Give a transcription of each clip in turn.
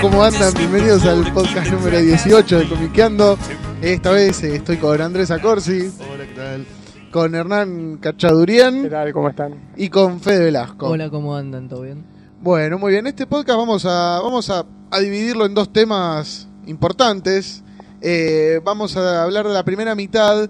¿Cómo andan? Bienvenidos al podcast número 18 de Comiqueando. Esta vez eh, estoy con Andrés Acorsi, Hola, ¿qué tal? con Hernán Cachadurian ¿Qué tal? ¿Cómo están? y con Fede Velasco. Hola, ¿cómo andan? ¿Todo bien? Bueno, muy bien. Este podcast vamos a, vamos a, a dividirlo en dos temas importantes. Eh, vamos a hablar de la primera mitad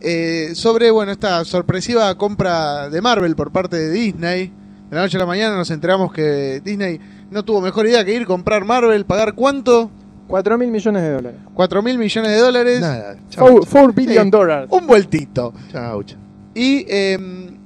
eh, sobre bueno esta sorpresiva compra de Marvel por parte de Disney. De la noche a la mañana nos enteramos que Disney no tuvo mejor idea que ir comprar Marvel, pagar cuánto? 4 mil millones de dólares. 4 mil millones de dólares. Nada, chau, 4, chau, billion dólares. Un vueltito. chau, chau. Y eh,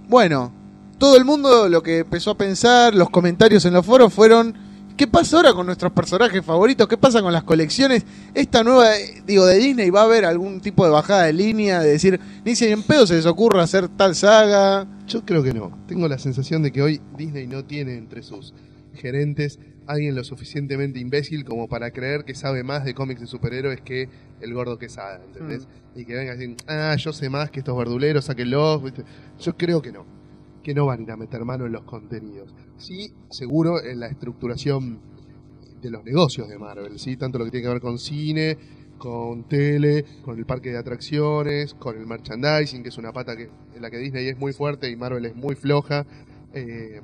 bueno, todo el mundo lo que empezó a pensar, los comentarios en los foros fueron, ¿qué pasa ahora con nuestros personajes favoritos? ¿Qué pasa con las colecciones? Esta nueva, eh, digo, de Disney va a haber algún tipo de bajada de línea, de decir, ni si en pedo se les ocurra hacer tal saga. Yo creo que no. Tengo la sensación de que hoy Disney no tiene entre sus gerentes alguien lo suficientemente imbécil como para creer que sabe más de cómics de superhéroes que el gordo Quesada, ¿entendés? Y que venga a decir, ah, yo sé más que estos verduleros, sáquenlos. Yo creo que no. Que no van a ir a meter mano en los contenidos. Sí, seguro en la estructuración de los negocios de Marvel, ¿sí? Tanto lo que tiene que ver con cine, con tele, con el parque de atracciones, con el merchandising, que es una pata que, en la que Disney es muy fuerte y Marvel es muy floja, eh,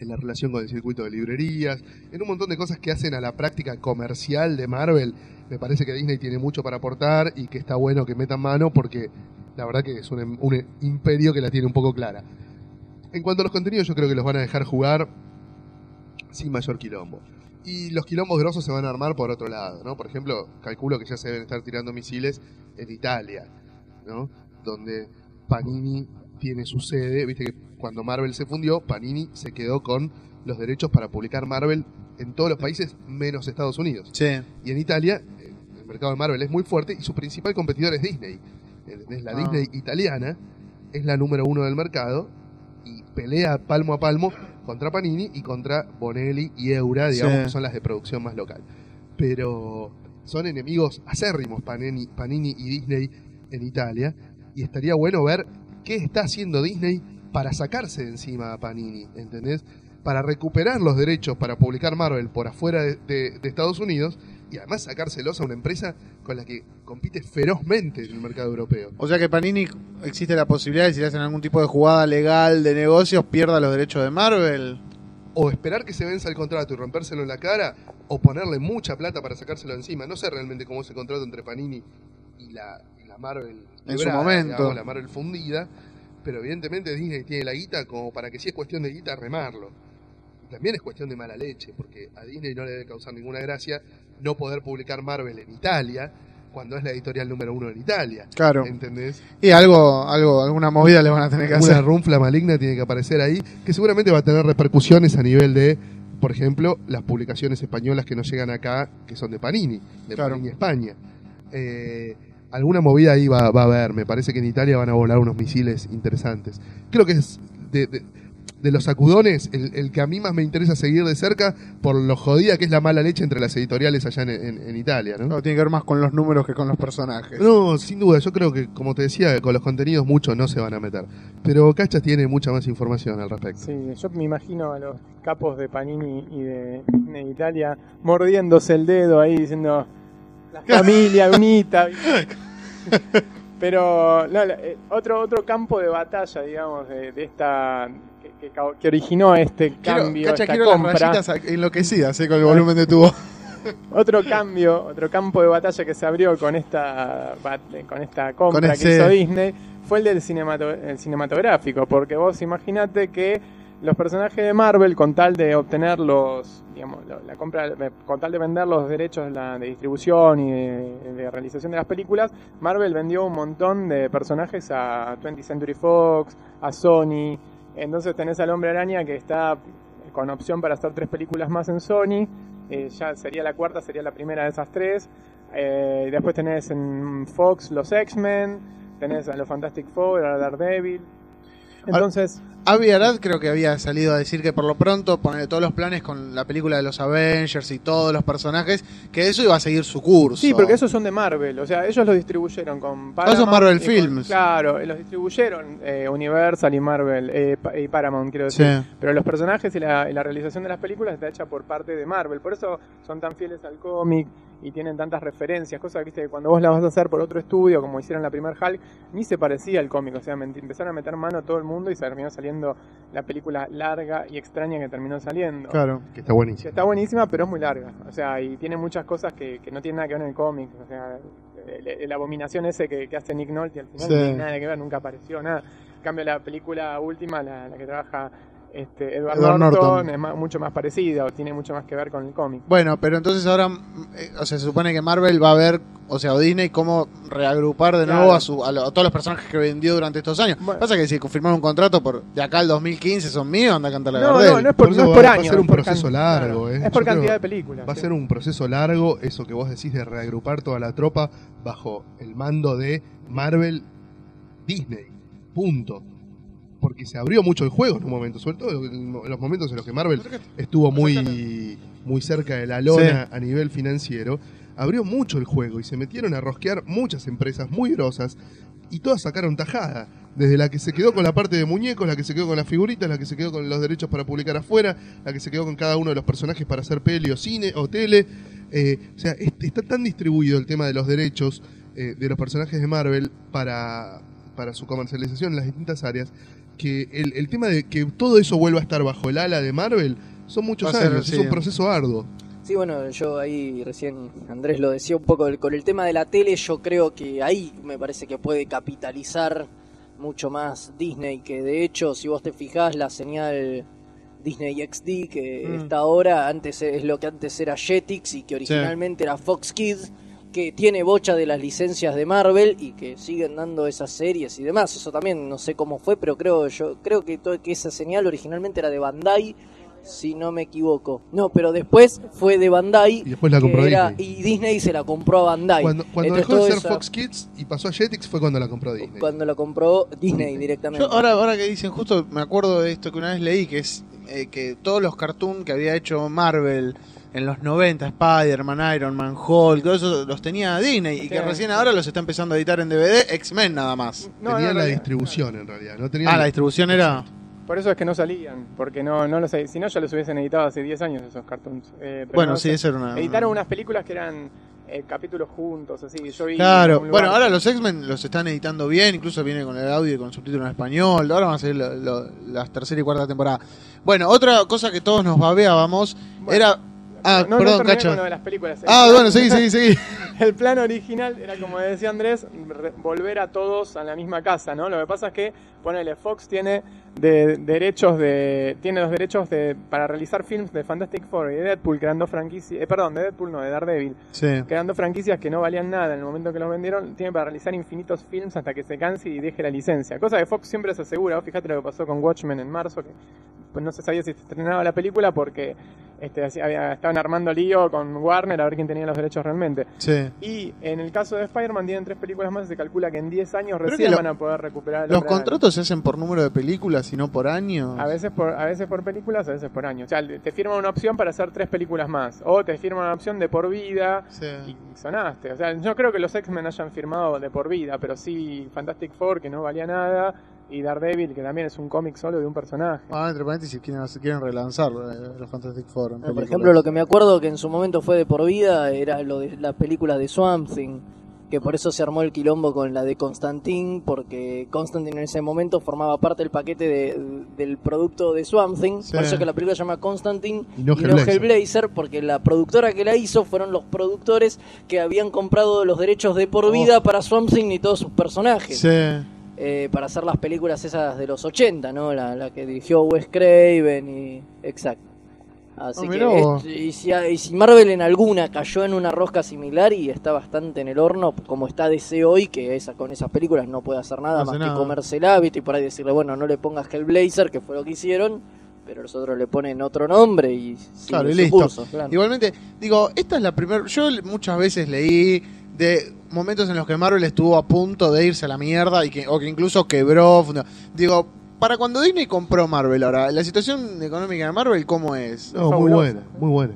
en la relación con el circuito de librerías, en un montón de cosas que hacen a la práctica comercial de Marvel. Me parece que Disney tiene mucho para aportar y que está bueno que metan mano porque la verdad que es un, em- un imperio que la tiene un poco clara. En cuanto a los contenidos, yo creo que los van a dejar jugar sin mayor quilombo. Y los quilombos grosos se van a armar por otro lado, ¿no? Por ejemplo, calculo que ya se deben estar tirando misiles en Italia, ¿no? Donde Panini tiene su sede, viste que cuando Marvel se fundió, Panini se quedó con los derechos para publicar Marvel en todos los países menos Estados Unidos. Sí. Y en Italia, eh, el mercado de Marvel es muy fuerte y su principal competidor es Disney. ¿Entendés? La Ah. Disney italiana es la número uno del mercado y pelea palmo a palmo contra Panini y contra Bonelli y Eura, digamos Sí. que son las de producción más local. Pero son enemigos acérrimos Panini, Panini y Disney en Italia y estaría bueno ver qué está haciendo Disney para sacarse de encima a Panini, ¿entendés? Para recuperar los derechos para publicar Marvel por afuera de, de- de Estados Unidos y además sacárselos a una empresa con la que compite ferozmente en el mercado europeo. O sea que Panini existe la posibilidad de si le hacen algún tipo de jugada legal de negocios, pierda los derechos de Marvel. O esperar que se venza el contrato y rompérselo en la cara, o ponerle mucha plata para sacárselo encima. No sé realmente cómo es el contrato entre Panini y la, y la Marvel. En su momento. digamos, la Marvel fundida. Pero evidentemente Disney tiene la guita como para que si es cuestión de guita, remarlo. Y también es cuestión de mala leche, porque a Disney no le debe causar ninguna gracia no poder publicar Marvel en Italia, cuando es la editorial número uno en Italia. Claro. ¿Entendés? Y algo, algo, alguna movida le van a tener que Una hacer. runfla maligna tiene que aparecer ahí, que seguramente va a tener repercusiones a nivel de, por ejemplo, las publicaciones españolas que no llegan acá, que son de Panini, de Claro. Panini España. Eh, alguna movida ahí va, va a haber, me parece que en Italia van a volar unos misiles interesantes. Creo que es de, de- de los sacudones el, el que a mí más me interesa seguir de cerca por lo jodida que es la mala leche entre las editoriales allá en, en- en Italia, ¿no? No, tiene que ver más con los números que con los personajes. No, sin duda, yo creo que, como te decía, con los contenidos muchos no se van a meter. Pero Cachas tiene mucha más información al respecto. Sí, yo me imagino a los capos de Panini y de Disney Italia mordiéndose el dedo ahí diciendo la familia unita. Pero no, eh, otro otro campo de batalla, digamos, de, de esta que, que que originó este Quiero, cambio, Cacha, esta las compra. rayitas enloquecidas eh, con el volumen de tu voz. Otro cambio, otro campo de batalla que se abrió con esta con esta compra Con que ese- hizo Disney fue el del cinemato- el cinematográfico, porque vos imaginate que los personajes de Marvel, con tal de obtener los, digamos, la compra, eh, con tal de vender los derechos de, la- de distribución y de, de realización de las películas, Marvel vendió un montón de personajes a 20th Century Fox, a Sony Entonces tenés al Hombre Araña que está con opción para hacer tres películas más en Sony. Eh, ya sería la cuarta, sería la primera de esas tres. Eh, después tenés en Fox los X-Men, tenés a los Fantastic Four, a Daredevil. Entonces, Avi Arad creo que había salido a decir que por lo pronto poner todos los planes con la película de los Avengers y todos los personajes, que eso iba a seguir su curso. sí, porque esos son de Marvel, o sea, ellos los distribuyeron con Ah, son Marvel y con- Films. claro, los distribuyeron eh, Universal y Marvel, eh, y Paramount, quiero decir. Sí. Pero los personajes y la, y la realización de las películas está hecha por parte de Marvel. Por eso son tan fieles al cómic y tienen tantas referencias. Cosas que viste que cuando vos la vas a hacer por otro estudio, como hicieron la primer Hulk, ni se parecía al cómic. O sea, me- empezaron a meter mano a todo el mundo y se terminó saliendo la película larga y extraña que terminó saliendo. Claro. Que está Que buenísimo. está buenísima, pero es muy larga. O sea, y tiene muchas cosas que, que no tienen nada que ver en el cómic. O sea, la abominación ese que, que hace Nick Nolte al final Sí. no tiene nada que ver, nunca apareció nada. En cambio, la película última, la, la que trabaja este, Edward, Edward Norton, Norton. es ma- mucho más parecida o tiene mucho más que ver con el cómic. Bueno, pero entonces ahora, eh, o sea, se supone que Marvel va a ver, o sea, o Disney, cómo reagrupar de nuevo Claro. a, su, a, lo- a todos los personajes que vendió durante estos años. Bueno. Pasa que si confirmaron un contrato por de acá al 2015 son míos, anda a cantar la No, Gardel. no, no es por, Por no es por va- va a año. ser un es por proceso can- largo, claro, ¿eh? Es Yo por creo cantidad de películas. Va a sí. ser un proceso largo, eso que vos decís de reagrupar toda la tropa bajo el mando de Marvel Disney. Punto. Porque se abrió mucho el juego en un momento, sobre todo en los momentos en los que Marvel estuvo muy, muy cerca de la lona a nivel financiero. Abrió mucho el juego y se metieron a rosquear muchas empresas muy grosas y todas sacaron tajada. Desde la que se quedó con la parte de muñecos, la que se quedó con las figuritas, la que se quedó con los derechos para publicar afuera, la que se quedó con cada uno de los personajes para hacer peli o cine o tele. Eh, o sea, es- está tan distribuido el tema de los derechos eh, de los personajes de Marvel para, para su comercialización en las distintas áreas, que el, el tema de que todo eso vuelva a estar bajo el ala de Marvel son muchos ser, años, sí. es un proceso arduo. Sí, bueno, yo ahí recién Andrés lo decía un poco, con el tema de la tele, yo creo que ahí me parece que puede capitalizar mucho más Disney, que de hecho, si vos te fijás, la señal Disney XD que Mm. está ahora, antes es lo que antes era Jetix y que originalmente era Fox Kids, que tiene bocha de las licencias de Marvel y que siguen dando esas series y demás. Eso también no sé cómo fue, pero creo yo creo que, todo, que esa señal originalmente era de Bandai si no me equivoco. No, pero después fue de Bandai. Y después la compró era- Disney. Y Disney se la compró a Bandai. Cuando, cuando Entonces, dejó de ser Fox Kids y pasó a Jetix fue cuando la compró Disney. Cuando la compró Disney directamente. Yo ahora, ahora que dicen, justo me acuerdo de esto que una vez leí, que es eh, que todos los cartoons que había hecho Marvel en los 90, Spider-Man, Iron Man, Hulk, todo eso los tenía Disney y que recién ahora los está empezando a editar en DVD, X-Men nada más. No, no, Tenían en la distribución en realidad. No tenían Ah, la distribución era... Por eso es que no salían, porque no, no los, si no ya los hubiesen editado hace 10 años esos cartoons. Eh, pero Bueno, no, sí, eso era una... Editaron unas películas que eran eh, capítulos juntos, así. Yo vi Claro, bueno, ahora los X-Men los están editando bien, incluso viene con el audio y con subtítulo en español, ahora van a salir lo- lo- las tercera y cuarta temporada. Bueno, otra cosa que todos nos babeábamos Bueno, era... Ah, no, no perdón, terminé Cacho. de las películas. El Ah, plan- bueno, seguí, seguí, seguí. El plan original era, como decía Andrés, volver a todos a la misma casa, ¿no? Lo que pasa es que, ponele, Fox tiene de, derechos de tiene los derechos de para realizar films de Fantastic Four y de Deadpool, creando franquicias, eh, perdón, de Deadpool no, de Daredevil, Sí. creando franquicias que no valían nada en el momento que los vendieron, tiene para realizar infinitos films hasta que se canse y deje la licencia. Cosa que Fox siempre se asegura, fíjate lo que pasó con Watchmen en marzo, que pues no se sabía si se estrenaba la película porque este, estaban armando lío con Warner a ver quién tenía los derechos realmente. Sí. Y en el caso de Spider-Man tienen tres películas más y se calcula que en 10 años Creo recién lo- van a poder recuperar ¿Los contratos se hacen por número de películas y no por año? A veces por, a veces por películas, a veces por año. O sea, te firman una opción para hacer tres películas más. O te firman una opción de por vida Sí. y sonaste. O sea, yo creo que los X-Men hayan firmado de por vida, pero sí Fantastic Four, que no valía nada, y Daredevil, que también es un cómic solo de un personaje. Ah, entre paréntesis, quieren, quieren relanzar eh, los Fantastic Four. en Ah, por ejemplo, lo que me acuerdo que en su momento fue de por vida era lo de las películas de Swamp Thing, que por eso se armó el quilombo con la de Constantine, porque Constantine en ese momento formaba parte del paquete de- del producto de Swamp Thing, Sí. por eso que la película se llama Constantine Y no y no Hellblazer. Hellblazer, porque la productora que la hizo fueron los productores que habían comprado los derechos de por vida para Swamp Thing y todos sus personajes. Sí. Eh, para hacer las películas esas de los 80, ¿no? La, la que dirigió Wes Craven y... Exacto. Así Ah, que es- y, si, y si Marvel en alguna cayó en una rosca similar y está bastante en el horno, como está DC hoy, que esa, con esas películas no puede hacer nada No más que nada. comérsela, ¿viste? y por ahí decirle, bueno, no le pongas Hellblazer, que fue lo que hicieron, pero los otros le ponen otro nombre y Claro, y listo. curso, claro. Igualmente, digo, esta es la primera. Yo muchas veces leí de momentos en los que Marvel estuvo a punto de irse a la mierda y que, o que incluso quebró. funda- Digo, para cuando Disney compró Marvel ahora, la situación económica de Marvel, ¿cómo es? No, muy buena, muy buena.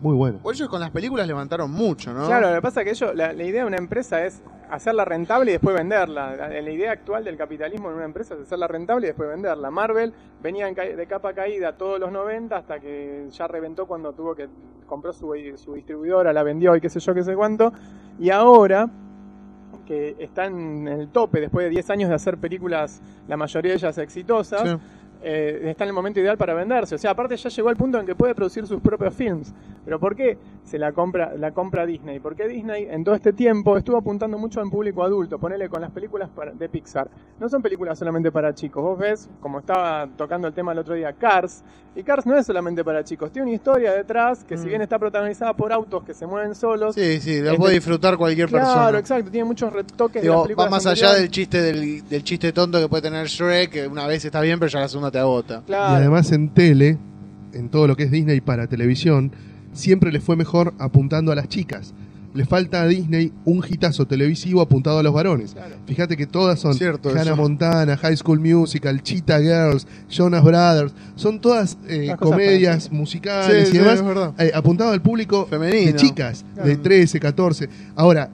Muy buena. Por ellos con las películas levantaron mucho, ¿no? Claro, lo que pasa es que ellos, la, la idea de una empresa es hacerla rentable y después venderla. La, la idea actual del capitalismo en una empresa es hacerla rentable y después venderla. Marvel venía de capa caída todos los 90 hasta que ya reventó cuando tuvo que compró su, su distribuidora, la vendió y qué sé yo, qué sé cuánto. Y ahora que están en el tope después de 10 años de hacer películas, la mayoría de ellas exitosas, Sí. Eh, está en el momento ideal para venderse. O sea, aparte ya llegó al punto en que puede producir sus propios films. Pero ¿por qué se la compra, la compra Disney? Porque Disney en todo este tiempo estuvo apuntando mucho al público adulto, ponele con las películas de Pixar. No son películas solamente para chicos. Vos ves, como estaba tocando el tema el otro día, Cars. Y Cars no es solamente para chicos, tiene una historia detrás que si Mm. bien está protagonizada por autos que se mueven solos. Sí, sí, lo Este- puede disfrutar cualquier Claro, persona. exacto, tiene muchos retoques de Digo, las va películas más allá del chiste del, del chiste tonto que puede tener Shrek, que una vez está bien, pero ya la segunda te agota. Claro. Y además en tele, en todo lo que es Disney para televisión, siempre le fue mejor apuntando a las chicas. Le falta a Disney un hitazo televisivo apuntado a los varones. Claro. Fíjate que todas son Cierto Hannah eso. Montana, High School Musical, Cheetah Girls, Jonas Brothers. Son todas eh, comedias para- musicales Sí, y sí, demás eh, apuntado al público Femenino. de chicas, de Claro. 13, 14. Ahora,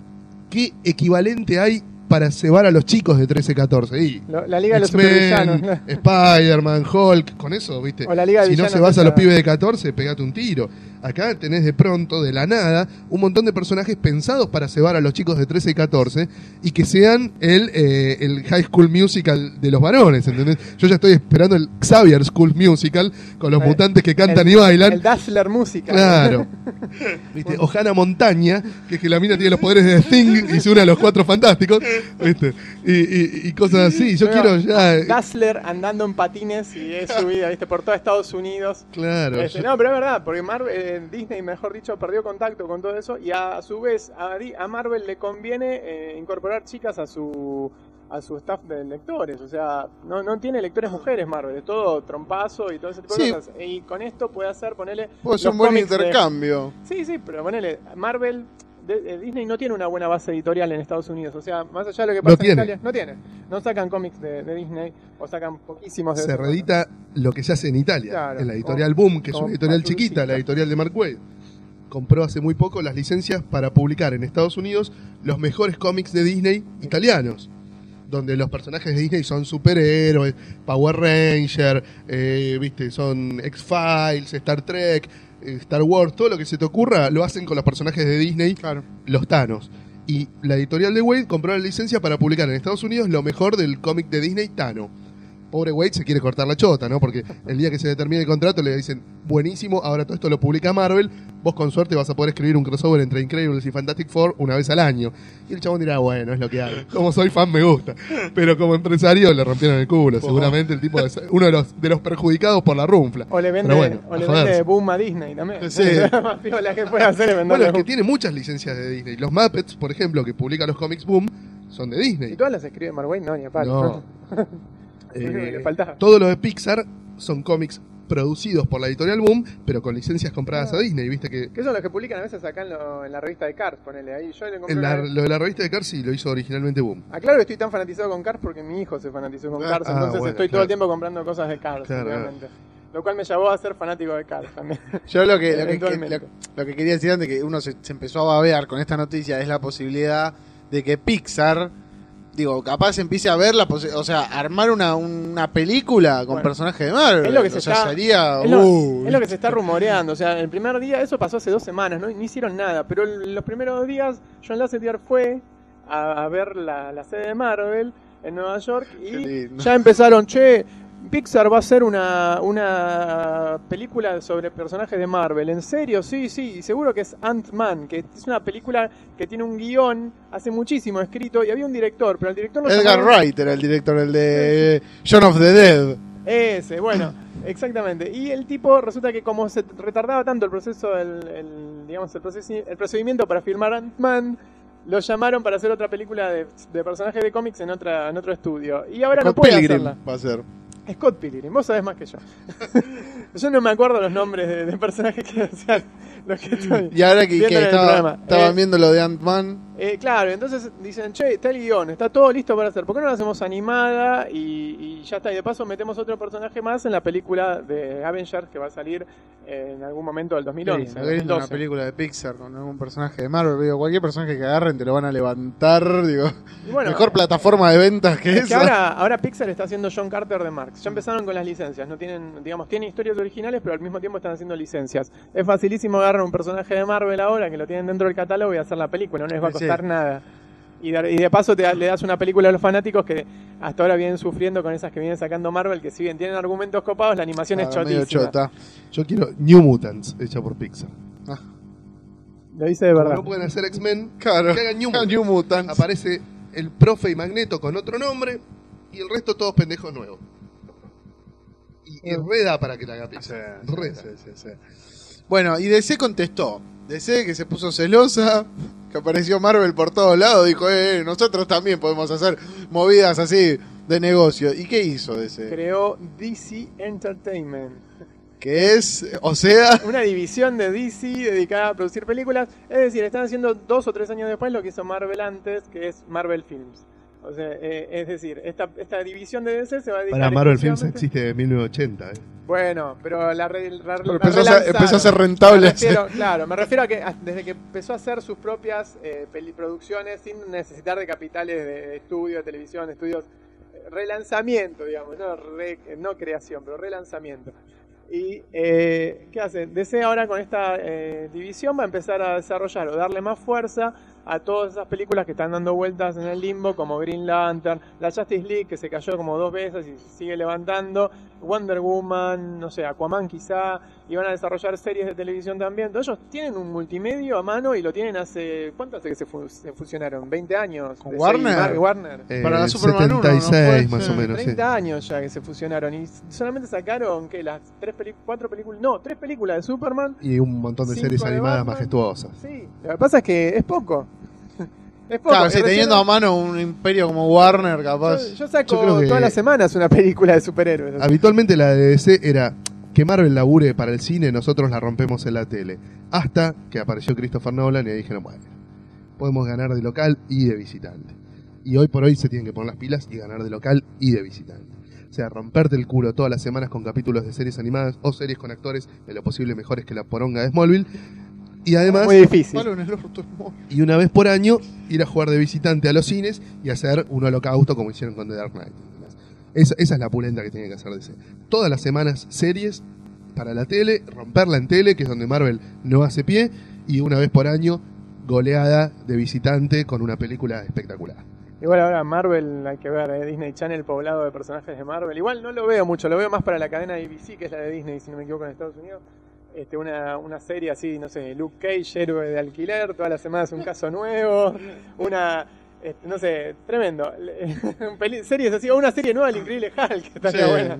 ¿qué equivalente hay para cebar a los chicos de 13, 14? Y la Liga de los Supervillanos. Spider-Man, Hulk, con eso, ¿viste? O la Liga de si no se vas a los pibes de 14, pegate un tiro. Acá tenés de pronto, de la nada, un montón de personajes pensados para cebar a los chicos de 13 y 14 y que sean el, eh, el High School Musical de los varones, ¿entendés? Yo ya estoy esperando el Xavier School Musical con los Eh, mutantes que cantan el- y bailan. El Dazzler Música. Claro. ¿Viste? O Hannah Montaña, que es que la mina tiene los poderes de Thing y se une a los cuatro fantásticos. ¿Viste? Y, y- y cosas así. Yo Pero, quiero ya. eh, Dazzler andando en patines y es su vida, ¿viste? Por todo Estados Unidos. Claro. Este, yo- no, pero es verdad, porque Marvel, eh, Disney, mejor dicho, perdió contacto con todo eso y a, a su vez a, Marvel le conviene eh, incorporar chicas a su a su staff de lectores, o sea, no, no tiene lectores mujeres Marvel, es todo trompazo y todo ese tipo Sí. de cosas. Y con esto puede hacer, ponerle... Puede ser un buen intercambio. Sí, sí, pero ponele, Marvel, de- Disney no tiene una buena base editorial en Estados Unidos, o sea, más allá de lo que No pasa en. Italia, no tiene. No sacan cómics de, de Disney, o sacan poquísimos de se reedita lo que se hace en Italia. Claro. En la editorial Boom, que es una editorial Matucci, chiquita, la editorial de Mark Wade. Compró hace muy poco las licencias para publicar en Estados Unidos los mejores cómics de Disney italianos. Donde los personajes de Disney son superhéroes, Power Ranger, eh, viste, son X-Files, Star Trek, Star Wars, todo lo que se te ocurra, lo hacen con los personajes de Disney Claro. los Thanos. Y la editorial de Wade compró la licencia para publicar en Estados Unidos lo mejor del cómic de Disney Tano. Pobre Wade se quiere cortar la chota, ¿no? Porque el día que se determine el contrato le dicen, buenísimo, ahora todo esto lo publica Marvel, vos con suerte vas a poder escribir un crossover entre Incredibles y Fantastic Four una vez al año. Y el chabón dirá, bueno, es lo que hay. Como soy fan me gusta. Pero como empresario le rompieron el culo. Seguramente el tipo es uno de los, de los perjudicados por la runfla. O le vende, bueno, o le vende boom a Disney también. Sí. Piola que puede hacer es Bueno, es que tiene muchas licencias de Disney. Los Muppets, por ejemplo, que publica los cómics Boom, son de Disney. ¿Y todas las escribe Mark Waid? No, ni a palo. No. Eh, le faltaba. todo lo de Pixar son cómics producidos por la editorial Boom, pero con licencias compradas a Disney. Viste que Que son los que publican a veces acá en, lo- en la revista de Cars, ponele ahí. Yo le compré en la- una- lo de la revista de Cars sí lo hizo originalmente Boom. Aclaro que estoy tan fanatizado con Cars porque mi hijo se fanatizó con Ah, Cars, ah, entonces bueno, estoy todo el tiempo comprando cosas de Cars, Claro, obviamente. Lo cual me llevó a ser fanático de Cars también. Yo lo que, lo que, Eventualmente. lo- lo que quería decir antes que uno se, se empezó a babear con esta noticia es la posibilidad de que Pixar, digo, capaz empiece a ver la posi- o sea, armar una, una película con Bueno, personajes de Marvel. es lo que se o sea, está- sería... Es lo, uh, es lo que se está rumoreando, o sea, el primer día, eso pasó hace dos semanas, no, no hicieron nada, pero los primeros días John Lasseter fue a, a ver la, la sede de Marvel en Nueva York y ya empezaron, che, Pixar va a hacer una, una película sobre personajes de Marvel, ¿en serio? Sí, sí, seguro que es Ant-Man, que es una película que tiene un guion hace muchísimo escrito y había un director, pero el director no Edgar Wright era el director, el de John of the Dead. Ese, bueno, exactamente. Y el tipo resulta que como se retardaba tanto el proceso, el, el, digamos, el, procesi- el procedimiento para firmar Ant-Man, lo llamaron para hacer otra película de, de personajes de cómics en otra en otro estudio. Y ahora no puede Pilgrim hacerla. va a ser. Scott Pilgrim, vos sabés más que yo. yo no me acuerdo los nombres de, de personajes que hacían los que estoy Y ahora que, que estaban Eh, viendo lo de Ant-Man, eh, claro, entonces dicen, che, está el guion, está todo listo para hacer. ¿Por qué no lo hacemos animada y, y ya está? Y de paso metemos otro personaje más en la película de Avengers que va a salir en algún momento del 2011. Sí, una 2012. película de Pixar con algún personaje de Marvel, digo, cualquier personaje que agarren te lo van a levantar, digo, bueno, mejor plataforma de ventas que es que esa. ahora, ahora Pixar está haciendo John Carter de Marx. Ya empezaron con las licencias. No tienen, digamos, tienen historias originales, pero al mismo tiempo están haciendo licencias. Es facilísimo agarrar un personaje de Marvel ahora que lo tienen dentro del catálogo y hacer la película. No les va a Sí. Costar nada. Y, de paso te le das una película a los fanáticos que hasta ahora vienen sufriendo con esas que vienen sacando Marvel, que si bien tienen argumentos copados, la animación es Ah, medio chotísima. chota. Yo quiero New Mutants, hecha por Pixar. Lo dice de Como verdad. no pueden hacer X-Men, Claro, que hagan New New Mutants. Aparece el profe y Magneto con otro nombre y el resto todos pendejos nuevos. Y, y reda para que la haga Pixar. sí, Reda. sí, sí, sí. Bueno, y DC contestó. DC que se puso celosa, que apareció Marvel por todos lados, dijo, eh, nosotros también podemos hacer movidas así de negocio. ¿Y qué hizo DC? Creó DC Entertainment. Que es, o sea, una división de DC dedicada a producir películas. Es decir, están haciendo dos o tres años después lo que hizo Marvel antes, que es Marvel Films. O sea, eh, es decir, esta, esta división de DC se va a dedicar Para Marvel Films existe desde 1980. ¿eh? Bueno, pero la, re- la- Pero la empezó a ser- relanzaron. empezó a ser rentable Me refiero- claro, me refiero a que a- desde que empezó a hacer sus propias eh, producciones sin necesitar de capitales de, estudio, de televisión, de estudios, eh, relanzamiento, digamos, no, re- no creación, pero relanzamiento. Y, eh, ¿qué hace? DC ahora con esta eh, división va a empezar a desarrollar o darle más fuerza a todas esas películas que están dando vueltas en el limbo, como Green Lantern, la Justice League, que se cayó como dos veces y sigue levantando, Wonder Woman, no sé, Aquaman quizá, y van a desarrollar series de televisión también. Entonces, ellos tienen un multimedio a mano y lo tienen hace, ¿cuánto hace que se, fu- se fusionaron? ¿20 años? ¿Con Warner? Warner. Eh, Para la Superman 1, ¿no? 76 Fue- más sí. o menos. sí. 30 años ya que se fusionaron y solamente sacaron que las tres cuatro películas, no, tres películas de Superman. Y un montón de series de animadas Batman. majestuosas. Sí, lo que pasa es que es poco. es poco. claro, recién- teniendo a mano un imperio como Warner, capaz. Yo, yo saco Yo creo que- todas las semanas una película de superhéroes. Habitualmente la de DC era que Marvel labure para el cine, nosotros la rompemos en la tele. Hasta que apareció Christopher Nolan y ahí dijeron, bueno, podemos ganar de local y de visitante. Y hoy por hoy se tienen que poner las pilas y ganar de local y de visitante. O sea, romperte el culo todas las semanas con capítulos de series animadas o series con actores de lo posible mejores que la poronga de Smallville. Y además, Muy difícil. Y una vez por año, ir a jugar de visitante a los cines y hacer un holocausto como hicieron con The Dark Knight. Esa es la pulenta que tiene que hacer DC. Todas las semanas series para la tele, romperla en tele, que es donde Marvel no hace pie, y una vez por año goleada de visitante con una película espectacular. Igual ahora Marvel, hay que ver, eh, Disney Channel poblado de personajes de Marvel. Igual no lo veo mucho, lo veo más para la cadena ABC, que es la de Disney, si no me equivoco, en Estados Unidos. Este, una, una serie así, no sé, Luke Cage, héroe de alquiler, todas las semanas un caso nuevo, una, este, no sé, tremendo. Series así, o una serie nueva del Increíble Hulk, que estaría Sí. buena.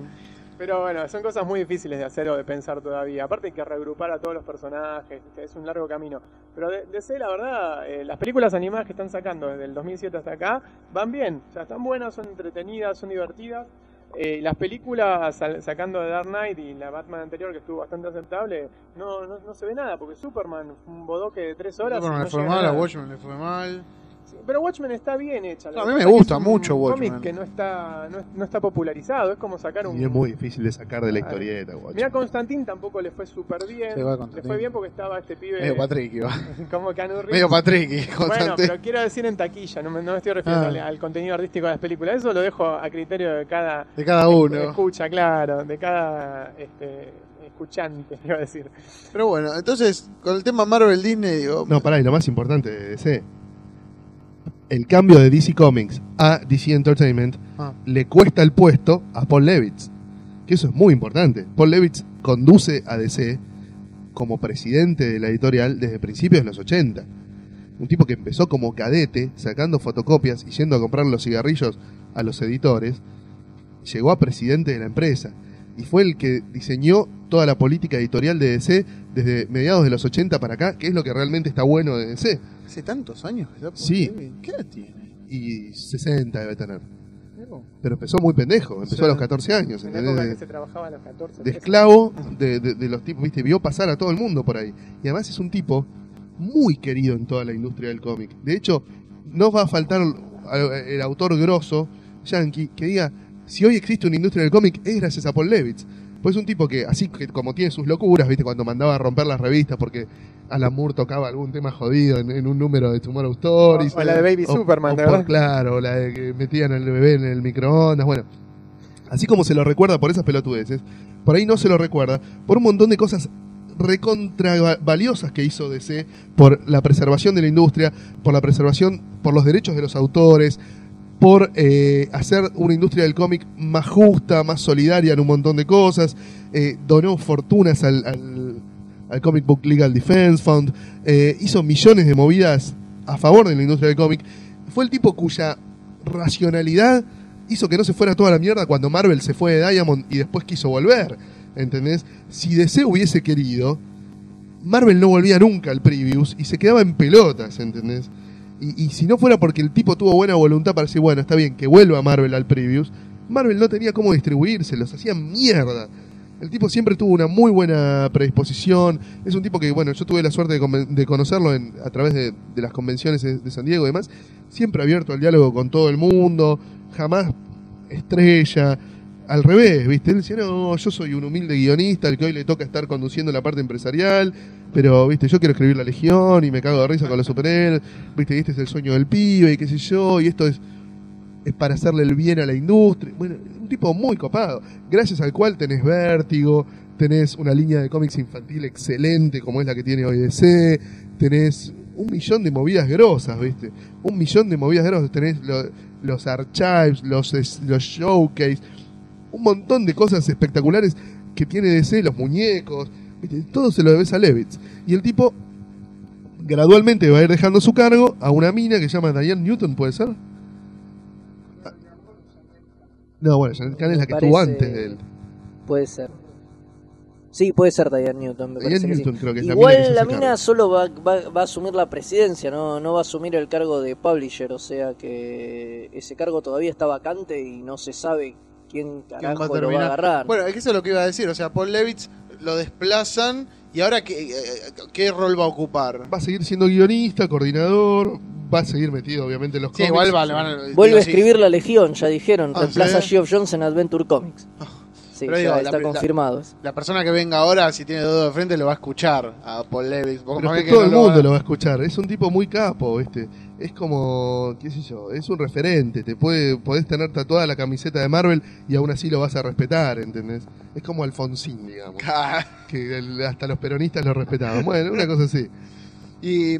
Pero bueno, son cosas muy difíciles de hacer o de pensar todavía. Aparte hay que reagrupar a todos los personajes, es un largo camino. Pero de, la verdad, eh, las películas animadas que están sacando desde el 2007 hasta acá van bien. O sea, están buenas, son entretenidas, son divertidas. Eh, las películas sacando de Dark Knight y la Batman anterior, que estuvo bastante aceptable, no, no, no se ve nada, porque Superman un bodoque de tres horas. Superman no le fue mal, a. Watchmen le fue mal. Sí, Pero Watchmen está bien hecha. No, a mí me gusta es un mucho Watchmen. cómic que no está, no, no está popularizado, es como sacar un... Y es muy difícil de sacar de la historieta, guacho. Mira, Constantín tampoco le fue súper bien. Sí, va, le fue bien porque estaba este pibe. Medio Patrick iba. como Keanu Reeves. Medio Patrick, Bueno, pero quiero decir en taquilla, no me, no me estoy refiriendo Ah. al, al contenido artístico de las películas. Eso lo dejo a criterio de cada De cada uno. escucha, claro, de cada este, escuchante, iba a decir. Pero bueno, entonces, con el tema Marvel Disney, digo. No, pará, y lo más importante de DC. El cambio de DC Comics a DC Entertainment Ah. le cuesta el puesto a Paul Levitz. Que eso es muy importante. Paul Levitz conduce a DC como presidente de la editorial desde principios de los 80. Un tipo que empezó como cadete, sacando fotocopias y yendo a comprar los cigarrillos a los editores. llegó a presidente de la empresa y fue el que diseñó toda la política editorial de DC desde mediados de los 80 para acá, que es lo que realmente está bueno de DC. Hace tantos años que está Paul Sí. ¿Qué edad tiene? Y 60 debe tener. Pero empezó muy pendejo, empezó Sí. a los 14 años, En la ¿entendés? época De- que se trabajaba a los 14. de esclavo de, de- de los tipos, viste, vio pasar a todo el mundo por ahí. Y además es un tipo muy querido en toda la industria del cómic. De hecho, no va a faltar al- el autor grosso, yankee, que diga, si hoy existe una industria del cómic es gracias a Paul Levitz. Pues es un tipo que, así que como tiene sus locuras, viste, cuando mandaba a romper las revistas porque Alan Moore tocaba algún tema jodido en, en un número de Tomorrow Stories. O- o la de Baby O- Superman, o ¿de por- verdad? claro, o la de que metían al bebé en el microondas, bueno. Así como se lo recuerda por esas pelotudeces, por ahí no se lo recuerda por un montón de cosas recontra va- valiosas que hizo DC por la preservación de la industria, por la preservación, por los derechos de los autores, por eh, hacer una industria del cómic más justa, más solidaria en un montón de cosas, eh, donó fortunas al, Comic Book Legal Defense Fund, eh, hizo millones de movidas a favor de la industria del cómic. Fue el tipo cuya racionalidad hizo que no se fuera toda la mierda cuando Marvel se fue de Diamond y después quiso volver. ¿Entendés? Si DC hubiese querido, Marvel no volvía nunca al Previews y se quedaba en pelotas, ¿entendés? Y, si no fuera porque el tipo tuvo buena voluntad para decir, bueno, está bien, que vuelva Marvel al Previews, Marvel no tenía cómo distribuirse, los hacía mierda. El tipo siempre tuvo una muy buena predisposición. Es un tipo que, bueno, yo tuve la suerte de, de conocerlo en- a través de, de las convenciones de San Diego y demás. Siempre abierto al diálogo con todo el mundo, jamás estrella. Al revés, ¿viste? Él decía, no, yo soy un humilde guionista, al que hoy le toca estar conduciendo la parte empresarial, pero, ¿viste? Yo quiero escribir La Legión y me cago de risa con los superhéroes, ¿viste? Y este es el sueño del pibe y qué sé yo, y esto es, es para hacerle el bien a la industria. Bueno, un tipo muy copado, gracias al cual tenés vértigo, tenés una línea de cómics infantil excelente como es la que tiene hoy DC, tenés un millón de movidas grosas, ¿viste? Un millón de movidas grosas, tenés lo- los archives, los, los showcase, un montón de cosas espectaculares que tiene DC, los muñecos, todo se lo debes a Levitz. Y el tipo gradualmente va a ir dejando su cargo a una mina que se llama Diane Newton, ¿puede ser? No, bueno, Janet Khan es la que Me estuvo parece- antes de él. Puede ser. Sí, puede ser Diane Newton. Me Diane parece que sí. Newton creo que es Igual la mina que la mina cargo. solo va, va- va a asumir la presidencia, no, no va a asumir el cargo de publisher, o sea que ese cargo todavía está vacante y no se sabe quién ¿Quién carajo va a lo va a agarrar. Bueno, es que eso es lo que iba a decir. O sea, Paul Levitz lo desplazan y ahora qué, eh, qué rol va a ocupar. Va a seguir siendo guionista, coordinador, va a seguir metido obviamente en los Sí, cómics. igual va- le van a- Vuelve digo, a sí. escribir La Legión, ya dijeron, Ah, reemplaza a ¿sí? Geoff Jones en Adventure Comics. Sí, Pero ya digo, la- está la- confirmado. La persona que venga ahora, si tiene dedo de frente, lo va a escuchar a Paul Levitz. Vos Pero más es que bien todo el mundo va- lo va a escuchar. Es un tipo muy capo, ¿viste? Es como, qué sé yo, es un referente. Te puede, podés tener tatuada la camiseta de Marvel y aún así lo vas a respetar, ¿entendés? Es como Alfonsín, digamos. Que el- hasta los peronistas lo respetaban. Bueno, una cosa así. Y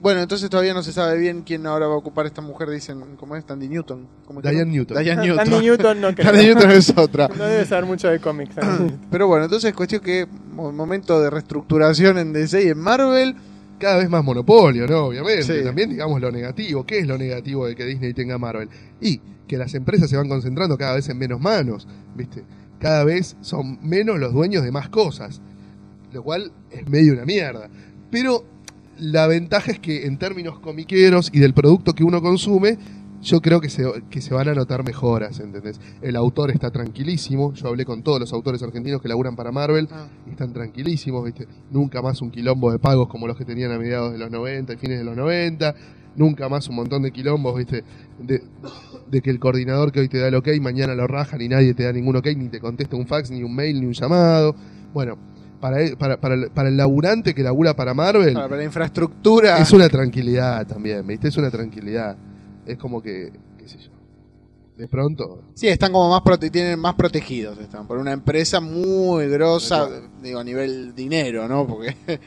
bueno, entonces todavía no se sabe bien quién ahora va a ocupar esta mujer. Dicen, ¿cómo es? Tandy Newton. ¿Cómo es Diane? Newton. Diane Newton. No creo. Tandy Newton es otra. No debe saber mucho de cómics. Pero bueno, entonces cuestión que mo- momento de reestructuración en DC y en Marvel. Cada vez más monopolio, ¿no? Obviamente. Sí. También digamos lo negativo. ¿Qué es lo negativo de que Disney tenga Marvel? Y que las empresas se van concentrando cada vez en menos manos, ¿viste? Cada vez son menos los dueños de más cosas. Lo cual es medio una mierda. Pero la ventaja es que en términos comiqueros y del producto que uno consume, yo creo que se, que se van a notar mejoras, ¿entendés? El autor está tranquilísimo. Yo hablé con todos los autores argentinos que laburan para Marvel y están tranquilísimos, ¿viste? Nunca más un quilombo de pagos como los que tenían a mediados de los 90 y fines de los 90. Nunca más un montón de quilombos, ¿viste? De, de que el coordinador que hoy te da el ok, mañana lo rajan y nadie te da ningún ok, ni te contesta un fax, ni un mail, ni un llamado. Bueno, para, el- para, para, el, para el laburante que labura para Marvel, Para la infraestructura. es una tranquilidad también, ¿viste? Es una tranquilidad. Es como que, qué sé yo. De pronto, Sí, están como más prote tienen más protegidos están por una empresa muy grosa, digo a nivel dinero, ¿no? Porque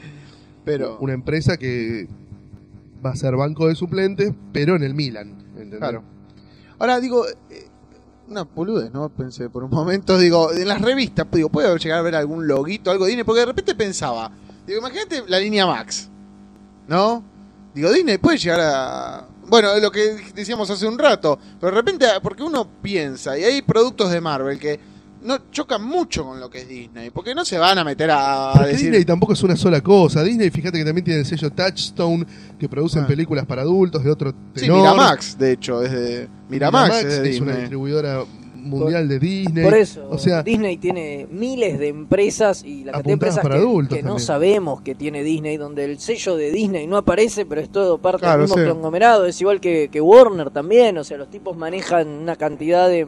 pero una empresa que va a ser banco de suplentes, pero en el Milan, ¿entendés? claro. Ahora digo eh, una boludez, ¿no? Pensé por un momento, digo, en las revistas, digo, puede llegar a ver algún loguito, algo de Disney, porque de repente pensaba, digo, imagínate la línea Max, ¿no? Digo, Disney puede llegar a bueno, lo que decíamos hace un rato, pero de repente, porque uno piensa, y hay productos de Marvel que no chocan mucho con lo que es Disney, porque no se van a meter a, Porque decir... Disney tampoco es una sola cosa. Disney, fíjate que también tiene el sello Touchstone, que producen Ah. películas para adultos de otro Sí, tenor. Miramax, de hecho, es de... Miramax, es de es una distribuidora mundial de Disney. Por eso, o sea, Disney tiene miles de empresas y la cantidad de empresas para que, adultos que no sabemos que tiene Disney, donde el sello de Disney no aparece, pero es todo parte Claro, del mismo conglomerado. Es igual que, que Warner también, o sea, los tipos manejan una cantidad de,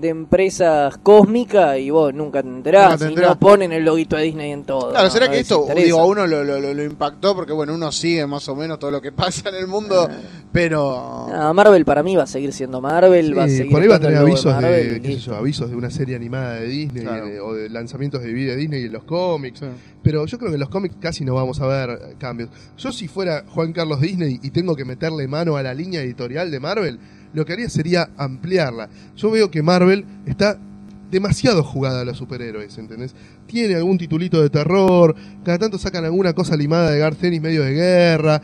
de empresas cósmicas y vos nunca te enterás, Nunca te y no ponen el loguito de Disney en todo. Claro, no, ¿será que esto, digo, a uno lo, lo- lo- impactó? Porque, bueno, uno sigue más o menos todo lo que pasa en el mundo, pero... Ah, Marvel para mí va a seguir siendo Marvel, va a seguir por ahí va a tener avisos de, Marvel y qué sé listo. yo, avisos de una serie animada de Disney Claro. eh, o de lanzamientos de DVD de Disney en los cómics. Sí. Pero yo creo que en los cómics casi no vamos a ver cambios. Yo si fuera Juan Carlos Disney y tengo que meterle mano a la línea editorial de Marvel, lo que haría sería ampliarla. Yo veo que Marvel está demasiado jugada a los superhéroes, ¿entendés? Tiene algún titulito de terror, cada tanto sacan alguna cosa limada de Garth Ennis medio de guerra,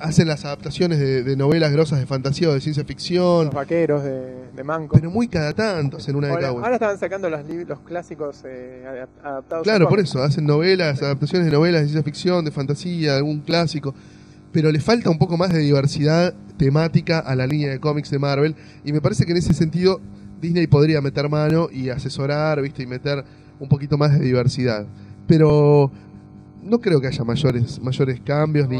hacen las adaptaciones de, de novelas grosas de fantasía o de ciencia ficción, Los vaqueros de, de Manco. pero muy cada tanto hacen una de ahora, cada ahora estaban sacando los, clásicos eh, adap- adaptados. a Claro, por eso, hacen novelas, adaptaciones de novelas de ciencia ficción, de fantasía, algún clásico. Pero le falta un poco más de diversidad temática a la línea de cómics de Marvel. Y me parece que en ese sentido Disney podría meter mano y asesorar, ¿viste? Y meter un poquito más de diversidad. Pero no creo que haya mayores, mayores cambios, ni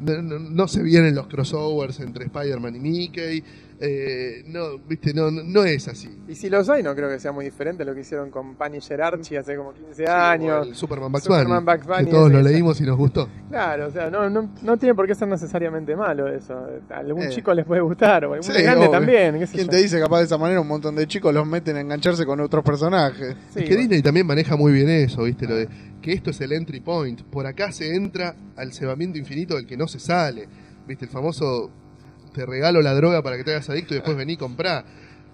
no, no- no se vienen los crossovers entre Spider-Man y Mickey. Eh, no, ¿viste? No, no, no es así. Y si los hay, no creo que sea muy diferente a lo que hicieron con Punisher Archie hace como 15 años. El Superman Bugs Superman Bunny, Bugs Bunny, que todos lo leímos y nos gustó. Claro, o sea, no, no, no tiene por qué ser necesariamente malo eso. A algún Eh. chico les puede gustar, o algún Sí, grande obvio. también. qué sé ¿Quién yo. te dice capaz de esa manera un montón de chicos los meten a engancharse con otros personajes? Sí, es que bueno. Disney también maneja muy bien eso, ¿viste? Lo de que esto es el entry point. Por acá se entra al cebamiento infinito del que no se sale. ¿Viste? El famoso te regalo la droga para que te hagas adicto y después vení y comprá.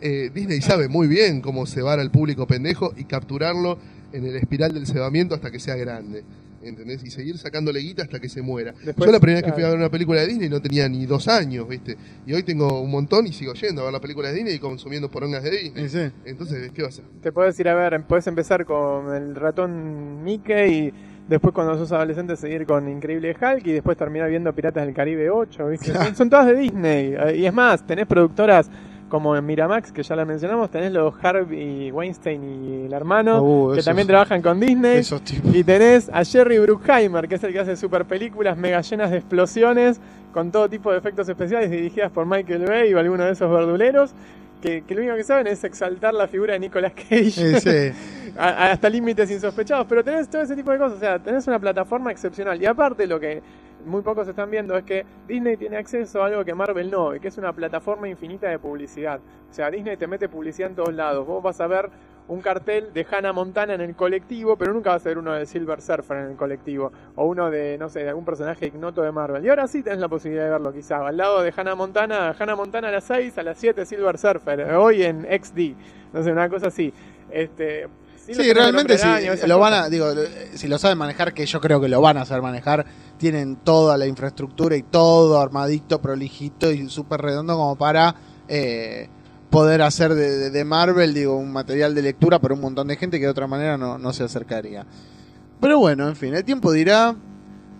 Eh, Disney sabe muy bien cómo cebar al público pendejo y capturarlo en el espiral del cebamiento hasta que sea grande. ¿Entendés? Y seguir sacándole guita hasta que se muera. Después, Yo la primera vez que fui a ver una película de Disney no tenía ni dos años, ¿viste? Y hoy tengo un montón y sigo yendo a ver la película de Disney y consumiendo porongas de Disney. Sí, sí. Entonces, ¿qué va a hacer? Te puedes ir a ver, puedes empezar con el ratón Mickey y después cuando sos adolescente seguir con Increíble Hulk y después terminar viendo Piratas del Caribe 8, ¿viste? Son, son todas de Disney. Eh, Y es más, tenés productoras como en Miramax, que ya la mencionamos, tenés los Harvey Weinstein y el hermano, Uh, que esos- también trabajan con Disney. Esos tipos. Y tenés a Jerry Bruckheimer, que es el que hace super películas mega llenas de explosiones, con todo tipo de efectos especiales dirigidas por Michael Bay o alguno de esos verduleros, que, que lo único que saben es exaltar la figura de Nicolas Cage Sí, sí. a- a- hasta límites insospechados. Pero tenés todo ese tipo de cosas, o sea, tenés una plataforma excepcional. Y aparte lo que muy pocos están viendo es que Disney tiene acceso a algo que Marvel no, que es una plataforma infinita de publicidad. O sea, Disney te mete publicidad en todos lados. Vos vas a ver un cartel de Hannah Montana en el colectivo, pero nunca vas a ver uno de Silver Surfer en el colectivo. O uno de, no sé, de algún personaje ignoto de Marvel. Y ahora sí tenés la posibilidad de verlo quizá. Al lado de Hannah Montana, Hannah Montana a las 6, a las 7 Silver Surfer. Hoy en XD. No sé, una cosa así. Este, sí realmente sí, lo van a, digo, si lo saben manejar, que yo creo que lo van a saber manejar, tienen toda la infraestructura y todo armadito, prolijito y súper redondo como para eh, poder hacer de, de- de Marvel, digo, un material de lectura para un montón de gente que de otra manera no, no se acercaría. Pero bueno, en fin, el tiempo dirá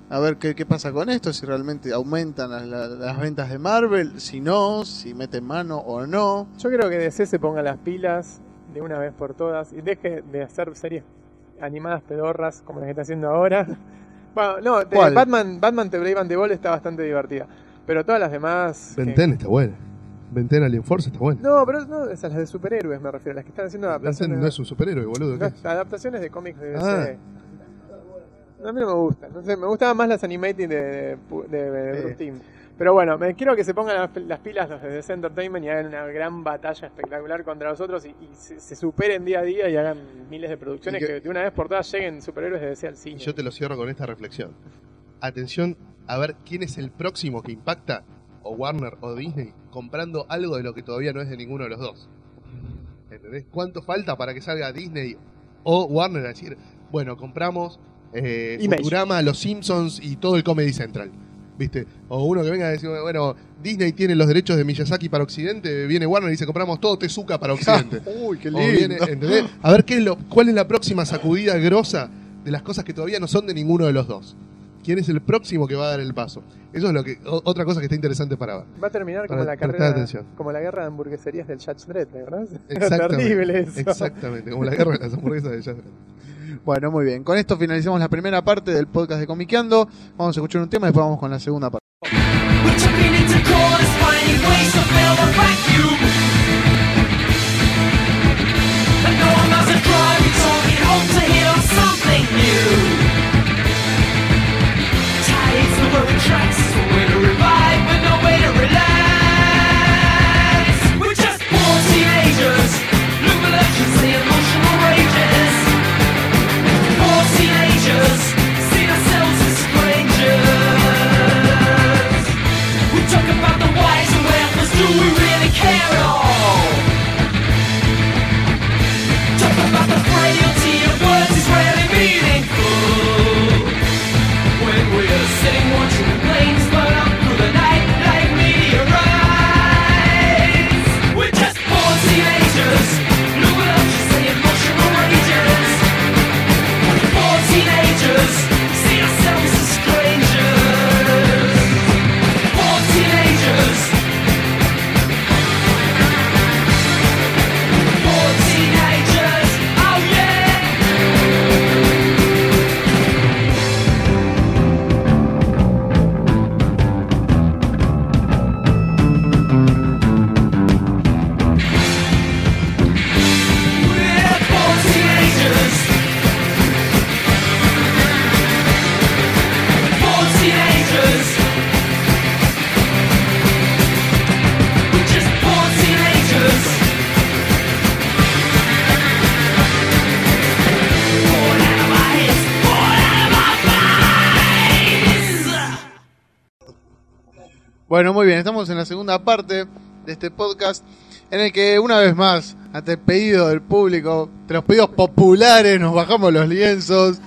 a ver qué, qué pasa con esto, si realmente aumentan las, las- las ventas de Marvel, si no, si meten mano o no. Yo creo que DC se ponga las pilas de una vez por todas y deje de hacer series animadas pedorras como las que está haciendo ahora. Bueno, no, de- ¿Cuál? Batman, Batman The Brave and the Bold está bastante divertida. Pero todas las demás. que- Venten está buena. Venten Alien Force está buena. No, pero no, esas las de superhéroes me refiero, las que están haciendo adaptaciones. no es un superhéroe, boludo. ¿qué es? adaptaciones de cómics de DC. Ah. A mí no me gustan, no sé, me gustaban más las animated de, de. Bruce Timm. Pero bueno, me quiero que se pongan las, las pilas los de DC Entertainment y hagan una gran batalla espectacular contra los otros y, y se, se superen día a día y hagan miles de producciones Y que, que- de una vez por todas lleguen superhéroes de DC al Y cine. yo te lo cierro con esta reflexión. Atención a ver quién es el próximo que impacta, o Warner o Disney, comprando algo de lo que todavía no es de ninguno de los dos. ¿Entendés? ¿Cuánto falta para que salga Disney o Warner a decir, bueno, compramos eh. Futurama, Los Simpsons y todo el Comedy Central? ¿viste? O uno que venga a decir, bueno, Disney tiene los derechos de Miyazaki para Occidente, viene Warner y dice, compramos todo Tezuka para Occidente. Uy, qué lindo. viene, ¿entendés? A ver qué es lo, cuál es la próxima sacudida grosa de las cosas que todavía no son de ninguno de los dos. ¿Quién es el próximo que va a dar el paso? Eso es lo que o- otra cosa que está interesante para ver. Va a terminar como la carrera, atención. como la guerra de hamburgueserías del Judge Dredd, ¿verdad? Exactamente. Terrible eso. Exactamente, como la guerra de las hamburguesas de Jazz. Bueno, muy bien. Con esto finalizamos la primera parte del podcast de Comiqueando. Vamos a escuchar un tema y después vamos con la segunda parte. tracks away. Segunda parte de este podcast en el que una vez más, ante el pedido del público, de los pedidos populares, nos bajamos los lienzos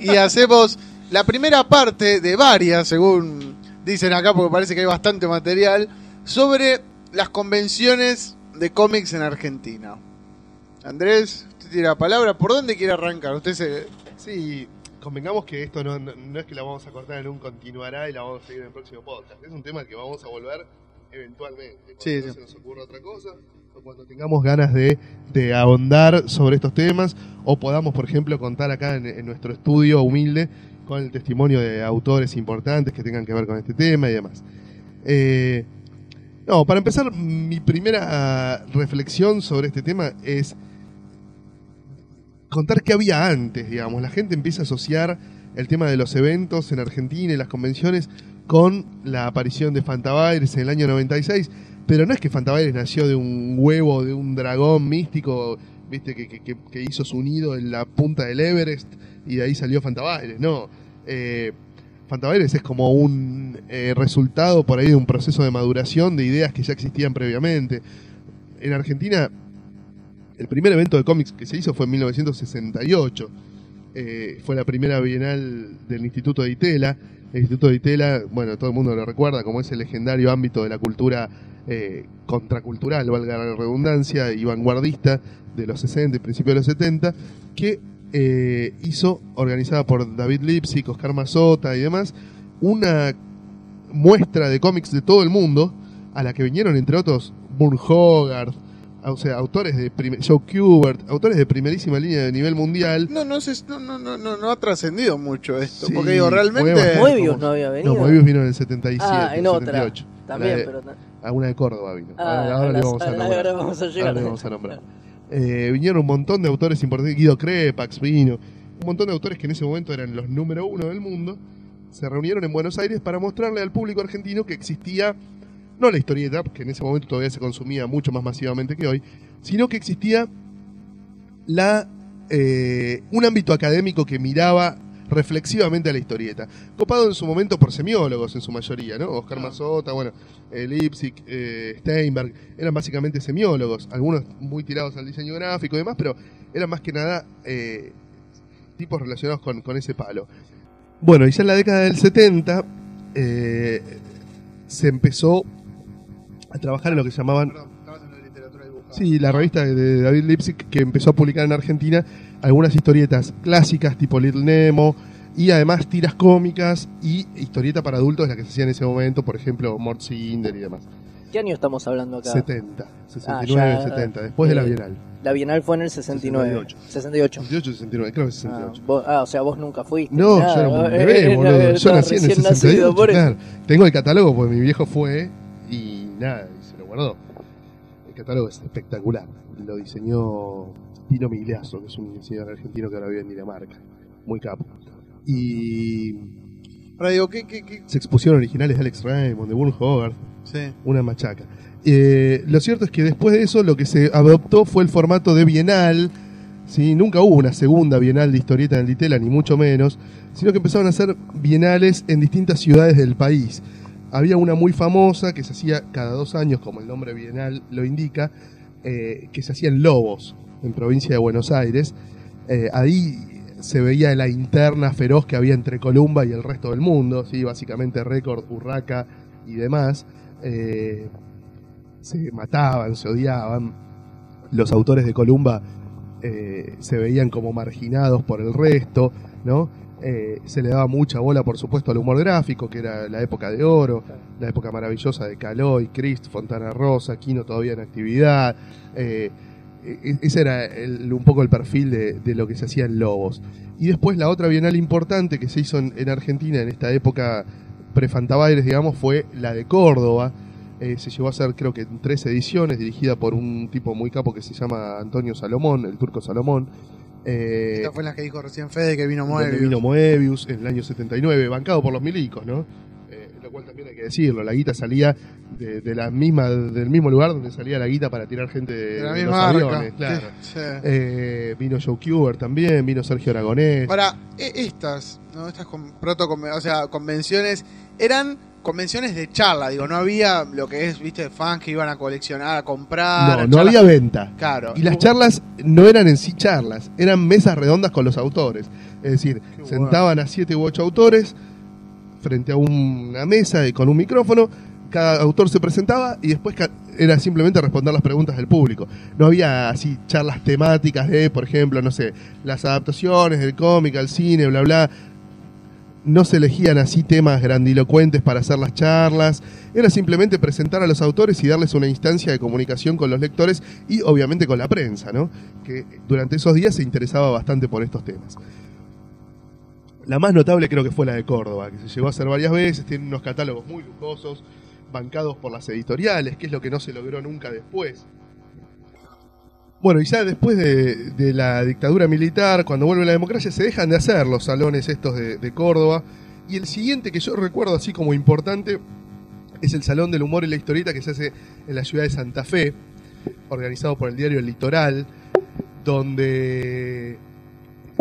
y hacemos la primera parte de varias, según dicen acá, porque parece que hay bastante material, sobre las convenciones de cómics en Argentina. Andrés, usted tiene la palabra. ¿Por dónde quiere arrancar? Usted se... Sí, convengamos que esto no, no- no es que la vamos a cortar en un continuará y la vamos a seguir en el próximo podcast. Es un tema que vamos a volver eventualmente. Cuando Sí, no sí. se nos ocurra otra cosa, o cuando tengamos ganas de, de ahondar sobre estos temas, o podamos, por ejemplo, contar acá en, en nuestro estudio humilde con el testimonio de autores importantes que tengan que ver con este tema y demás. Eh, no, para empezar, mi primera reflexión sobre este tema es contar qué había antes, digamos. La gente empieza a asociar el tema de los eventos en Argentina y las convenciones con la aparición de Fantabaires en el año 96, pero no es que Fantabaires nació de un huevo, de un dragón místico, viste, que, que- hizo su nido en la punta del Everest y de ahí salió Fantabaires, no. Eh, es como un eh, resultado por ahí de un proceso de maduración de ideas que ya existían previamente. En Argentina, el primer evento de cómics que se hizo fue en 1968. Eh, fue la primera bienal del Instituto de Itela. El Instituto de Itela, bueno, todo el mundo lo recuerda como ese legendario ámbito de la cultura eh, contracultural, valga la redundancia, y vanguardista de los 60 y principios de los 70, que eh, hizo, organizada por David Lipsic, Oscar Mazota y demás, una muestra de cómics de todo el mundo, a la que vinieron, entre otros, Burn Hogarth, o sea, autores de Joe Kubert, autores de primerísima línea de nivel mundial. No, no, sé, no, no, no, no, no ha trascendido mucho esto. Sí, porque digo, realmente... Moebius no había venido. No, Moebius vino en el 77, ah, en otra. 78. También, La de- pero. A una de Córdoba vino. Ah, ahora, ahora le vamos a ahora nombrar. vamos a llegar. Ahora le vamos a nombrar. Eh, vinieron un montón de autores importantes. Guido Crepax vino. Un montón de autores que en ese momento eran los número uno del mundo. Se reunieron en Buenos Aires para mostrarle al público argentino que existía, no la historieta, que en ese momento todavía se consumía mucho más masivamente que hoy, sino que existía la, eh, un ámbito académico que miraba reflexivamente a la historieta. Copado en su momento por semiólogos en su mayoría, ¿no? Oscar Mazota, bueno, eh, Lipsic, eh, Steinberg, eran básicamente semiólogos, algunos muy tirados al diseño gráfico y demás, pero eran más que nada eh, tipos relacionados con, con ese palo. Bueno, y ya en la década del 70 eh, se empezó a trabajar en lo que se llamaban Sí, la revista de David Lipsick que empezó a publicar en Argentina algunas historietas clásicas tipo Little Nemo y además tiras cómicas y historieta para adultos las que se hacían en ese momento, por ejemplo, Mort Cinder y demás. ¿Qué año estamos hablando acá? 70, 69, Ah, ya, 70, después de la eh, Bienal. La Bienal fue en el 69. 68. 68. 68, 69, creo que Ah, 68. vos- ah, o sea, vos nunca fuiste. No, nada, yo era un bebé, eh, boludo. eh, Yo estabas nací en el recién nacido, 68, por eso. claro. Tengo el catálogo porque mi viejo fue nada, y se lo guardó. El catálogo es espectacular. Lo diseñó Pino Migliazo, que es un diseñador argentino que ahora vive en Dinamarca. Muy capo. Y Ahora digo, ¿qué, qué, qué? se expusieron originales de Alex Raymond, de Burn Hogarth, Sí. una machaca. Eh, lo cierto es que después de eso lo que se adoptó fue el formato de bienal. ¿sí? Nunca hubo una segunda bienal de historieta en Litela, ni mucho menos, sino que empezaron a hacer bienales en distintas ciudades del país. Había una muy famosa que se hacía cada dos años, como el nombre bienal lo indica, eh, que se hacía en Lobos, en provincia de Buenos Aires. Eh, ahí se veía la interna feroz que había entre Columba y el resto del mundo, ¿sí? básicamente Récord, Urraca y demás. Eh, se mataban, se odiaban. Los autores de Columba se veían como marginados por el resto, ¿no? Eh, se le daba mucha bola, por supuesto, al humor gráfico, que era la época de oro, la época maravillosa de Calói, Crist, Fontana Rosa, Quino todavía en actividad. Eh, e- ese era un poco el perfil de, lo que se hacía en Lobos. Y después la otra bienal importante que se hizo en, en Argentina en esta época pre-Fantabaires, digamos, fue la de Córdoba. Eh, se llegó a hacer creo que tres ediciones, dirigida por un tipo muy capo que se llama Antonio Salomón, el turco Salomón. Eh, Esta fue la que dijo recién Fede que vino Moebius. vino Moebius en el año 79, bancado por los milicos, ¿no? Eh, lo cual también hay que decirlo, la guita salía de, de la misma, del mismo lugar donde salía la guita para tirar gente de, de la de misma los aviones, claro. Sí. Eh, vino Joe Cuber también, vino Sergio Aragonés. Para e- estas, ¿no? Estas con, proto o sea, convenciones eran convenciones de charla, digo, no había lo que es, viste, fans que iban a coleccionar, a comprar. no, a no charlas- había venta. Claro. Y las charlas no eran en sí charlas, eran mesas redondas con los autores. Es decir, Qué sentaban a siete u ocho autores frente a una mesa y con un micrófono, cada autor se presentaba y después era simplemente responder las preguntas del público. No había así charlas temáticas de, por ejemplo, no sé, las adaptaciones del cómic al cine, bla, bla. No se elegían así temas grandilocuentes para hacer las charlas. Era simplemente presentar a los autores y darles una instancia de comunicación con los lectores y obviamente con la prensa, ¿no? Que durante esos días se interesaba bastante por estos temas. La más notable creo que fue la de Córdoba, que se llegó a hacer varias veces, tiene unos catálogos muy lujosos, bancados por las editoriales, que es lo que no se logró nunca después. Bueno, y después de, la dictadura militar, cuando vuelve la democracia, se dejan de hacer los salones estos de, de Córdoba. Y el siguiente que yo recuerdo así como importante es el Salón del Humor y la Historieta que se hace en la ciudad de Santa Fe, organizado por el diario El Litoral, donde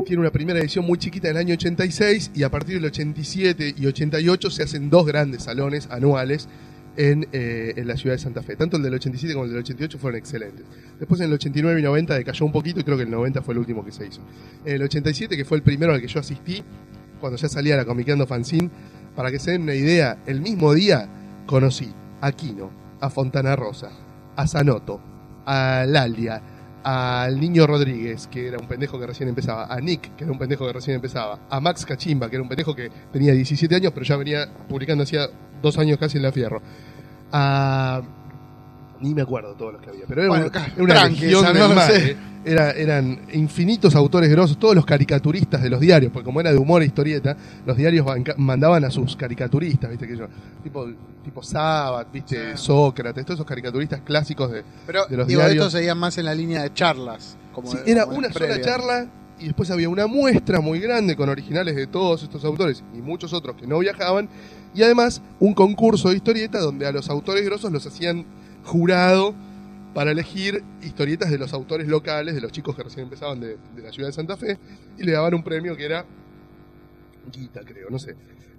tiene una primera edición muy chiquita del año 86 y a partir del 87 y 88 se hacen dos grandes salones anuales en, eh, en la ciudad de Santa Fe. Tanto el del 87 como el del 88 fueron excelentes. Después en el 89 y 90 decayó un poquito y creo que el 90 fue el último que se hizo. En el 87, que fue el primero al que yo asistí, cuando ya salía la Comiqueando Fanzine, para que se den una idea, el mismo día conocí a Quino, a Fontana Rosa, a Sanoto, a Lalia, al Niño Rodríguez, que era un pendejo que recién empezaba, a Nick, que era un pendejo que recién empezaba, a Max Cachimba, que era un pendejo que tenía 17 años, pero ya venía publicando hacía dos años casi en La Fierro, a... Ni me acuerdo todos los que había, pero era, Bueno, era una tranqui, legión esa, del no sé. Era- eran infinitos autores grosos, todos los caricaturistas de los diarios, porque como era de humor e historieta, los diarios mandaban a sus caricaturistas, ¿viste? Que yo, tipo, tipo Sabat, ¿viste? Sí. Sócrates, todos esos caricaturistas clásicos de, Pero de los digo, diarios. estos seguían más en la línea de charlas. Como Sí, de- era como una sola charla y después había una muestra muy grande con originales de todos estos autores y muchos otros que no viajaban. Y además un concurso de historieta donde a los autores grosos los hacían jurado para elegir historietas de los autores locales, de los chicos que recién empezaban de, de la ciudad de Santa Fe, y le daban un premio que era guita, creo, no sé.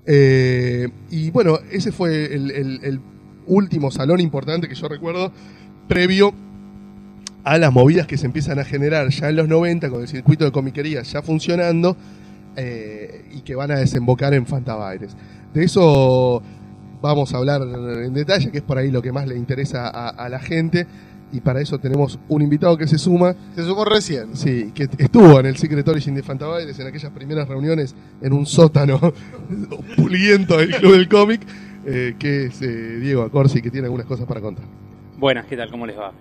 Eh, y bueno, ese fue el, el- último salón importante que yo recuerdo, previo a las movidas que se empiezan a generar ya en los 90 con el circuito de comiquerías ya funcionando eh, y que van a desembocar en Fantabaires. De eso vamos a hablar en detalle, que es por ahí lo que más le interesa a, a la gente. Y para eso tenemos un invitado que se suma, Se sumó recién. sí, que estuvo en el Secret Origin de Fantabaires en aquellas primeras reuniones en un sótano puliento del Club del Cómic, eh, que es eh, Diego Acorsi, que tiene algunas cosas para contar. Buenas, ¿qué tal? ¿Cómo les va?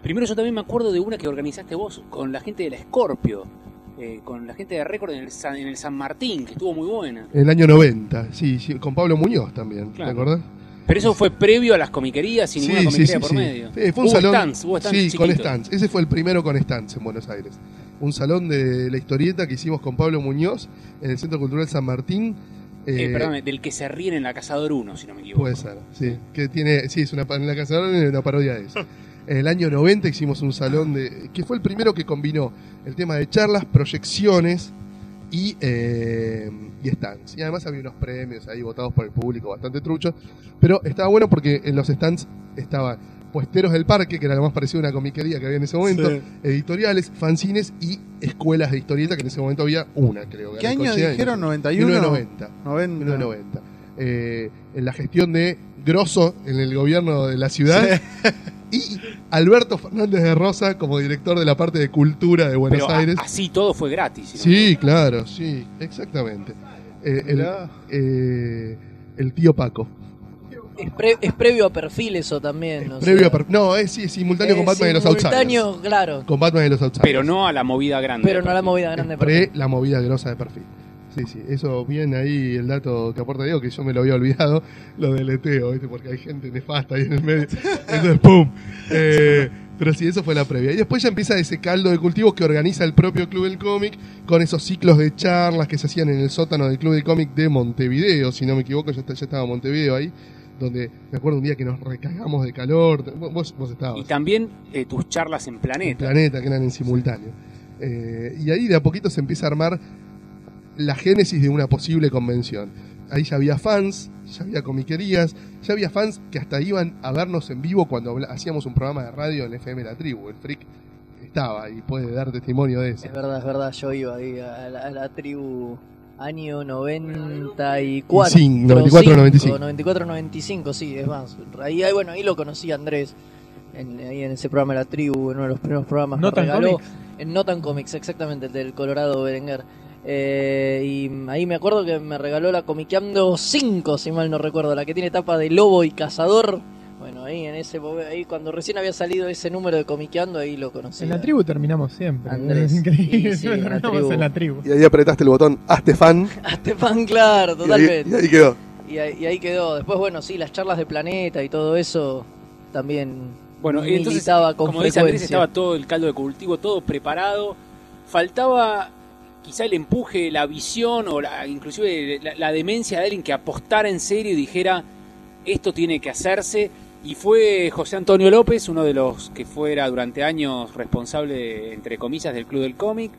Primero yo también me acuerdo de una que organizaste vos con la gente de la Scorpio, eh, con la gente de Récord en el, San, en el San Martín, que estuvo muy buena. En el año 90, sí, sí, con Pablo Muñoz también, ¿te Claro. acordás? Pero eso fue previo a las comiquerías, sin ninguna comiquería por medio. Eh, fue un Hubo salón, stands, hubo stands sí, con stands. Ese fue el primero con stands en Buenos Aires. Un salón de la historieta que hicimos con Pablo Muñoz en el Centro Cultural San Martín. Eh, Eh, perdóname, del que se ríen en la Cazador 1, si no me equivoco. Puede ser, sí. Que tiene, sí, es una, en la Orden es una parodia de eso. En el año 90 hicimos un salón de. que fue el primero que combinó el tema de charlas, proyecciones y, eh, y stands. Y además había unos premios ahí votados por el público bastante truchos. Pero estaba bueno porque en los stands estaban puesteros del parque, que era lo más parecido a una comiquería que había en ese momento, Sí. editoriales, fanzines y escuelas de historieta, que en ese momento había una, creo. ¿Qué año dijeron? no sé. ¿91? 1990. 90. 1990. Eh, en la gestión de Grosso en el gobierno de la ciudad y Alberto Fernández de Rosa como director de la parte de cultura de Buenos Pero a- Aires. así todo fue gratis. si no Sí, claro, sí, exactamente. Eh, el, eh, el tío Paco. Es, pre- es previo a perfil eso también. o Previo sea, a per- no, es, sí, es simultáneo es con Batman y los Outsiders. simultáneo, claro. Con Batman y los Outsiders. Pero no a la movida grande. Pero no la movida Es grande. pre la movida grosa de perfil. Sí, sí, eso bien ahí el dato que aporta Diego, que yo me lo había olvidado, lo del eteo, ¿viste? porque hay gente nefasta ahí en el medio. Entonces, ¡pum! Eh, pero sí, eso fue la previa. Y después ya empieza ese caldo de cultivos que organiza el propio Club del Cómic, con esos ciclos de charlas que se hacían en el sótano del Club del Cómic de Montevideo, si no me equivoco, ya, está- ya estaba Montevideo ahí, donde me acuerdo un día que nos recagamos de calor. Vos, vos estabas. Y también eh, tus charlas en Planeta. Planeta, que eran en simultáneo. Eh, y ahí de a poquito se empieza a armar la génesis de una posible convención. Ahí ya había fans, ya había comiquerías, ya había fans que hasta iban a vernos en vivo cuando hacíamos un programa de radio en FM La Tribu. El Freak estaba y puede dar testimonio de eso. Es verdad, es verdad. Yo iba ahí a la, a la tribu año 94. Y sí, 94, 95. 94, 95, sí, es más. Ahí, ahí, bueno, ahí lo conocí a Andrés. En, ahí en ese programa de la tribu, en uno de los primeros programas. Notan Comics. En Notan Comics, exactamente, el del Colorado Berenguer. Eh, y ahí me acuerdo que me regaló la Comiqueando 5, si mal no recuerdo, la que tiene tapa de lobo y cazador. Bueno, ahí en ese ahí cuando recién había salido ese número de Comiqueando, ahí lo conocí. En la tribu terminamos siempre. Andrés. Es increíble. Y sí, en la tribu. en la tribu. Y ahí apretaste el botón Hazte fan. Hazte fan, claro, Y ahí, totalmente. y ahí quedó. Y ahí, y ahí quedó. Después, bueno, sí, las charlas de planeta y todo eso también Bueno, y entonces, con como dice Andrés, frecuencia. estaba todo el caldo de cultivo, todo preparado. Faltaba quizá el empuje, la visión o la, inclusive la, la demencia de alguien que apostara en serio y dijera esto tiene que hacerse. Y fue José Antonio López, uno de los que fuera durante años responsable, entre comillas, del Club del Cómic.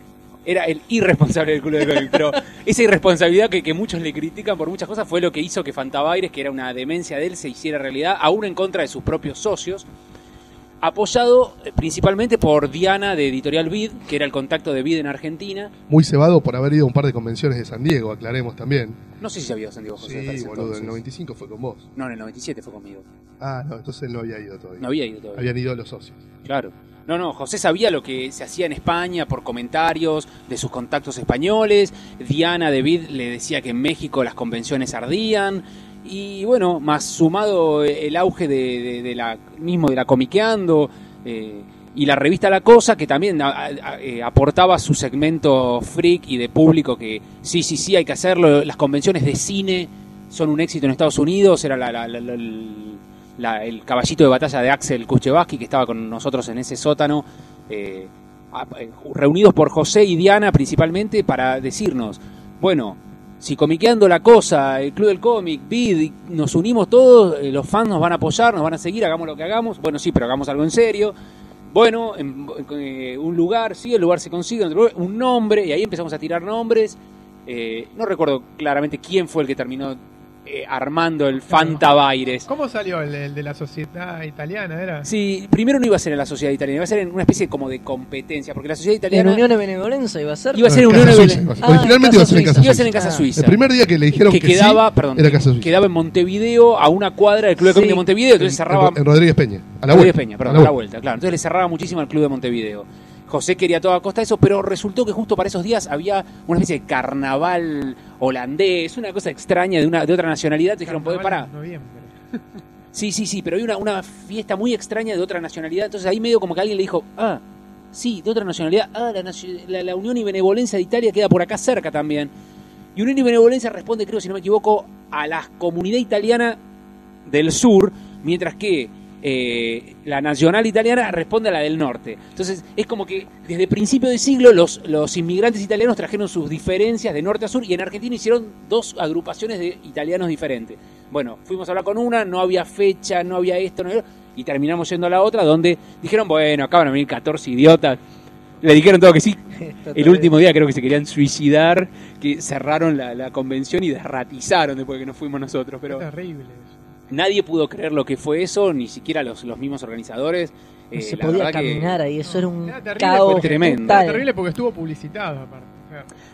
Era el irresponsable del Club del Cómic, pero esa irresponsabilidad que, que muchos le critican por muchas cosas fue lo que hizo que Fantabaires, que era una demencia de él, se hiciera realidad, aún en contra de sus propios socios apoyado eh, principalmente por Diana de Editorial Vid, que era el contacto de Vid en Argentina. Muy cebado por haber ido a un par de convenciones de San Diego, aclaremos también. No sé si se había San Diego José. Sí, boludo, entonces. el 95 fue con vos. No, en el 97 fue conmigo. Ah, no, entonces no había ido todavía. No había ido todavía. Habían ido los socios. Claro. No, no, José sabía lo que se hacía en España por comentarios de sus contactos españoles. Diana de Vid le decía que en México las convenciones ardían. Y bueno, más sumado el auge de, de- la mismo de la comiqueando eh, y la revista La Cosa, que también a- eh, aportaba su segmento freak y de público que sí, sí, sí, hay que hacerlo. Las convenciones de cine son un éxito en Estados Unidos, era la, la- la- el caballito de batalla de Axel Kuchevaski que estaba con nosotros en ese sótano, eh, eh, reunidos por José y Diana principalmente para decirnos, bueno, si comiqueando la cosa, el Club del Cómic, Vid, y nos unimos todos, eh, los fans nos van a apoyar, nos van a seguir, hagamos lo que hagamos, bueno, sí, pero hagamos algo en serio. Bueno, en, eh, un lugar, sí, el lugar se consigue, un nombre, y ahí empezamos a tirar nombres. Eh, no recuerdo claramente quién fue el que terminó eh, armando el Fantabaires. ¿Cómo salió el, el de la sociedad italiana? ¿Era? Sí, primero no iba a ser en la sociedad italiana, iba a ser en una especie como de competencia, porque la sociedad En italiana Unión de Benevolencia iba a ser. iba a ser en Casa Unión Suiza, de iba a ser. Ah, Originalmente iba a ser en Casa Casa iba a ser en Suiza. Casa Ah. Suiza. El primer día que le dijeron que que, quedaba, sí, perdón, era Casa Suiza. quedaba en Montevideo a una cuadra del Club de Sí. de Montevideo, entonces En- cerraba En Rodríguez Peña. A la Rodríguez vuelta. Peña, perdón, a la vuelta, claro. Entonces le cerraba muchísimo al Club de Montevideo. José quería a toda costa eso, pero resultó que justo para esos días había una especie de carnaval holandés, una cosa extraña de una de otra nacionalidad. Te dijeron, en noviembre. Sí, sí, sí, pero hay una, una fiesta muy extraña de otra nacionalidad. Entonces ahí medio como que alguien le dijo, ah, sí, de otra nacionalidad. Ah, la, la- la Unión y Benevolencia de Italia queda por acá cerca también. Y Unión y Benevolencia responde, creo, si no me equivoco, a la comunidad italiana del sur, mientras que eh, la nacional italiana responde a la del norte. Entonces es como que desde principio de siglo los, los inmigrantes italianos trajeron sus diferencias de norte a sur y en Argentina hicieron dos agrupaciones de italianos diferentes. Bueno, fuimos a hablar con una, no había fecha, no había esto, no había... y terminamos yendo a la otra donde dijeron, bueno, acaban de venir 14 idiotas. Le dijeron todo que sí. El último día creo que se querían suicidar, que cerraron la, la convención y desratizaron después que nos fuimos nosotros. Pero Qué terrible. Nadie pudo creer lo que fue eso, ni siquiera los, los mismos organizadores. No Eh, se podía caminar ahí, eso era un Era caos porque- Tremendo. Era terrible porque estuvo publicitado aparte.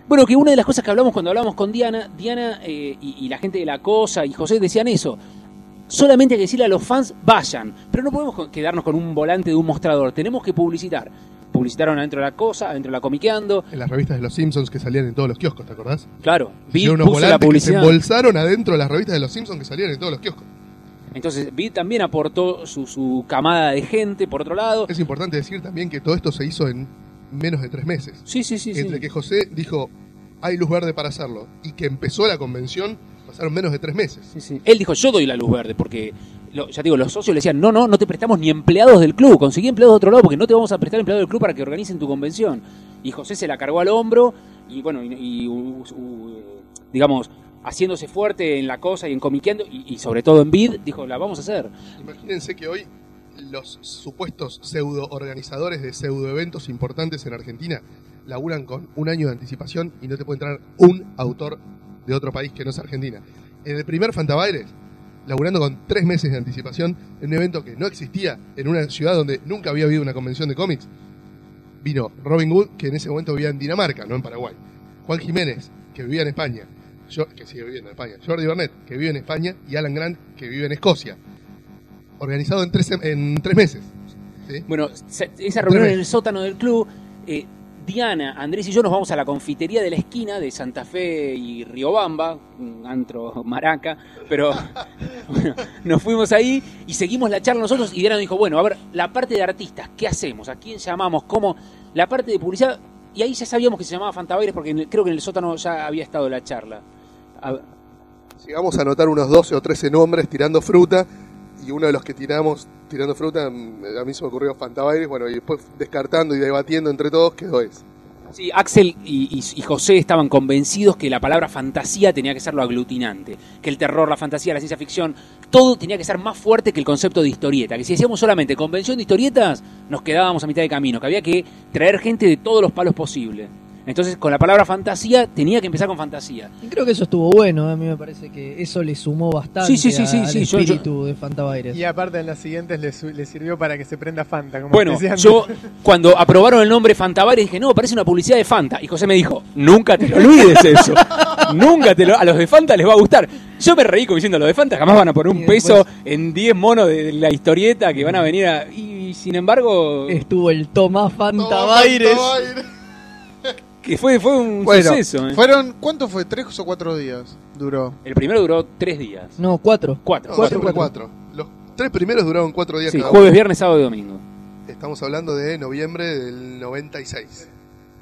Bueno, que una de las cosas que hablamos cuando hablamos con Diana, Diana eh, y, y la gente de la cosa y José decían eso. Solamente hay que decirle a los fans, vayan. Pero no podemos quedarnos con un volante de un mostrador. Tenemos que publicitar. Publicitaron adentro de la cosa, adentro de la comiqueando. En las revistas de los Simpsons que salían en todos los kioscos, ¿te acordás? Claro, Hicieron unos puso la volantes que se publicidad. embolsaron adentro de las revistas de los Simpsons que salían en todos los kioscos. Entonces, Vid también aportó su, su camada de gente, por otro lado. Es importante decir también que todo esto se hizo en menos de tres meses. Sí, sí, sí. sí. Entre que José dijo, hay luz verde para hacerlo, y que empezó la convención, pasaron menos de tres meses. Sí, sí. Él dijo, yo doy la luz verde, porque, lo- ya digo, los socios le decían, no, no, no te prestamos ni empleados del club, conseguí empleados de otro lado porque no te vamos a prestar empleados del club para que organicen tu convención. Y José se la cargó al hombro y, bueno, y, y, u- u- digamos, haciéndose fuerte en la cosa y en comiqueando, y, y sobre todo en Vid, dijo, la vamos a hacer. Imagínense que hoy los supuestos pseudo organizadores de pseudo eventos importantes en Argentina laburan con un año de anticipación y no te puede entrar un autor de otro país que no es Argentina. En el primer Fantabaires, laburando con tres meses de anticipación en un evento que no existía en una ciudad donde nunca había habido una convención de cómics, vino Robin Hood, que en ese momento vivía en Dinamarca, no en Paraguay. Juan Jiménez, que vivía en España, que sigue viviendo en España. Jordi Bernet, que vive en España, y Alan Grant, que vive en Escocia. Organizado en tres, en tres meses. ¿sí? Bueno, esa reunión en el sótano del club, eh, Diana, Andrés y yo nos vamos a la confitería de la esquina de Santa Fe y Riobamba, un antro maraca, pero bueno, nos fuimos ahí y seguimos la charla nosotros y Diana nos dijo, bueno, a ver, la parte de artistas, ¿qué hacemos? ¿A quién llamamos? ¿Cómo? La parte de publicidad, y ahí ya sabíamos que se llamaba Fantabaires porque creo que en el sótano ya había estado la charla. A Llegamos a anotar unos 12 o 13 nombres tirando fruta. Y uno de los que tiramos tirando fruta, mm, a mí se me ocurrió Fantabaires. Bueno, y después descartando y debatiendo entre todos, quedó ese. Sí, Axel y, y- y José estaban convencidos que la palabra fantasía tenía que ser lo aglutinante, que el terror, la fantasía, la ciencia ficción, todo tenía que ser más fuerte que el concepto de historieta, que si decíamos solamente convención de historietas, nos quedábamos a mitad de camino, que había que traer gente de todos los palos posibles. Entonces, con la palabra fantasía, tenía que empezar con fantasía. Y creo que eso estuvo bueno, ¿eh? a mí me parece que eso le sumó bastante Sí, sí, sí, sí, al sí, yo- espíritu de Fantabaires. Y aparte en las siguientes le, sirvió para que se prenda Fanta. Como Bueno, yo cuando aprobaron el nombre Fantabares dije, no, parece una publicidad de Fanta. Y José me dijo, nunca te lo olvides eso. nunca te lo... A los de Fanta les va a gustar. Yo me reí como diciendo, los de Fanta jamás van a poner un peso en 10 monos de la historieta que van a venir a... Y sin embargo, Estuvo el Tomás Fantabaires. Que fue, fue un Bueno, suceso. ¿eh? fueron, ¿cuánto fue? ¿Tres o cuatro días duró? El primero duró tres días. No, cuatro. Cuatro. No, Cuatro, cuatro. cuatro. Los tres primeros duraron cuatro días Sí, cada jueves, uno. viernes, sábado y domingo. Estamos hablando de noviembre del 96.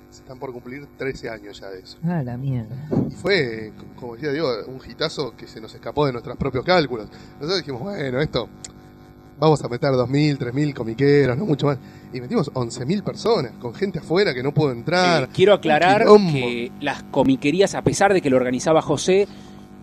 Se están por cumplir 13 años ya de eso. Ah, la mierda. Y fue, como decía Diego, un hitazo que se nos escapó de nuestros propios cálculos. Nosotros dijimos, bueno, esto, vamos a meter 2.000, 3.000 comiqueros, no mucho más. Y metimos 11.000 personas, con gente afuera que no pudo entrar. Eh, quiero aclarar que las comiquerías, a pesar de que lo organizaba José,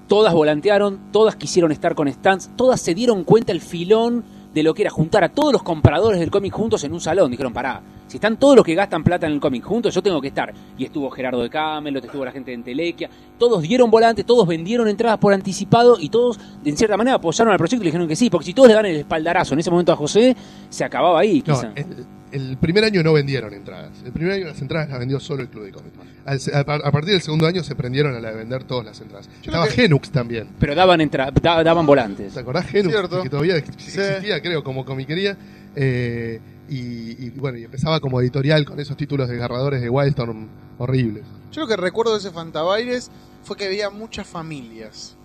todas volantearon, todas quisieron estar con stands, todas se dieron cuenta el filón de lo que era juntar a todos los compradores del cómic juntos en un salón. Dijeron, pará, si están todos los que gastan plata en el cómic juntos, yo tengo que estar. Y estuvo Gerardo de Camelot, estuvo la gente de Entelequia. Todos dieron volantes, todos vendieron entradas por anticipado y todos, de cierta manera, apoyaron al proyecto y le dijeron que sí. Porque si todos le dan el espaldarazo en ese momento a José, se acababa ahí. No, quizá. el, el primer año no vendieron entradas. El primer año las entradas las vendió solo el Club de Cómic. Al se- a, a partir del segundo año se prendieron a la de vender todas las entradas. Estaba creo que- Genux también. Pero daban, entra da- daban volantes. ¿Te acordás Genux? Cierto. Que todavía Sí. existía, creo, como comiquería. Eh, y, y, bueno, y empezaba como editorial con esos títulos desgarradores de Wildstorm horribles. Yo lo que recuerdo de ese Fantabaires fue que había muchas familias.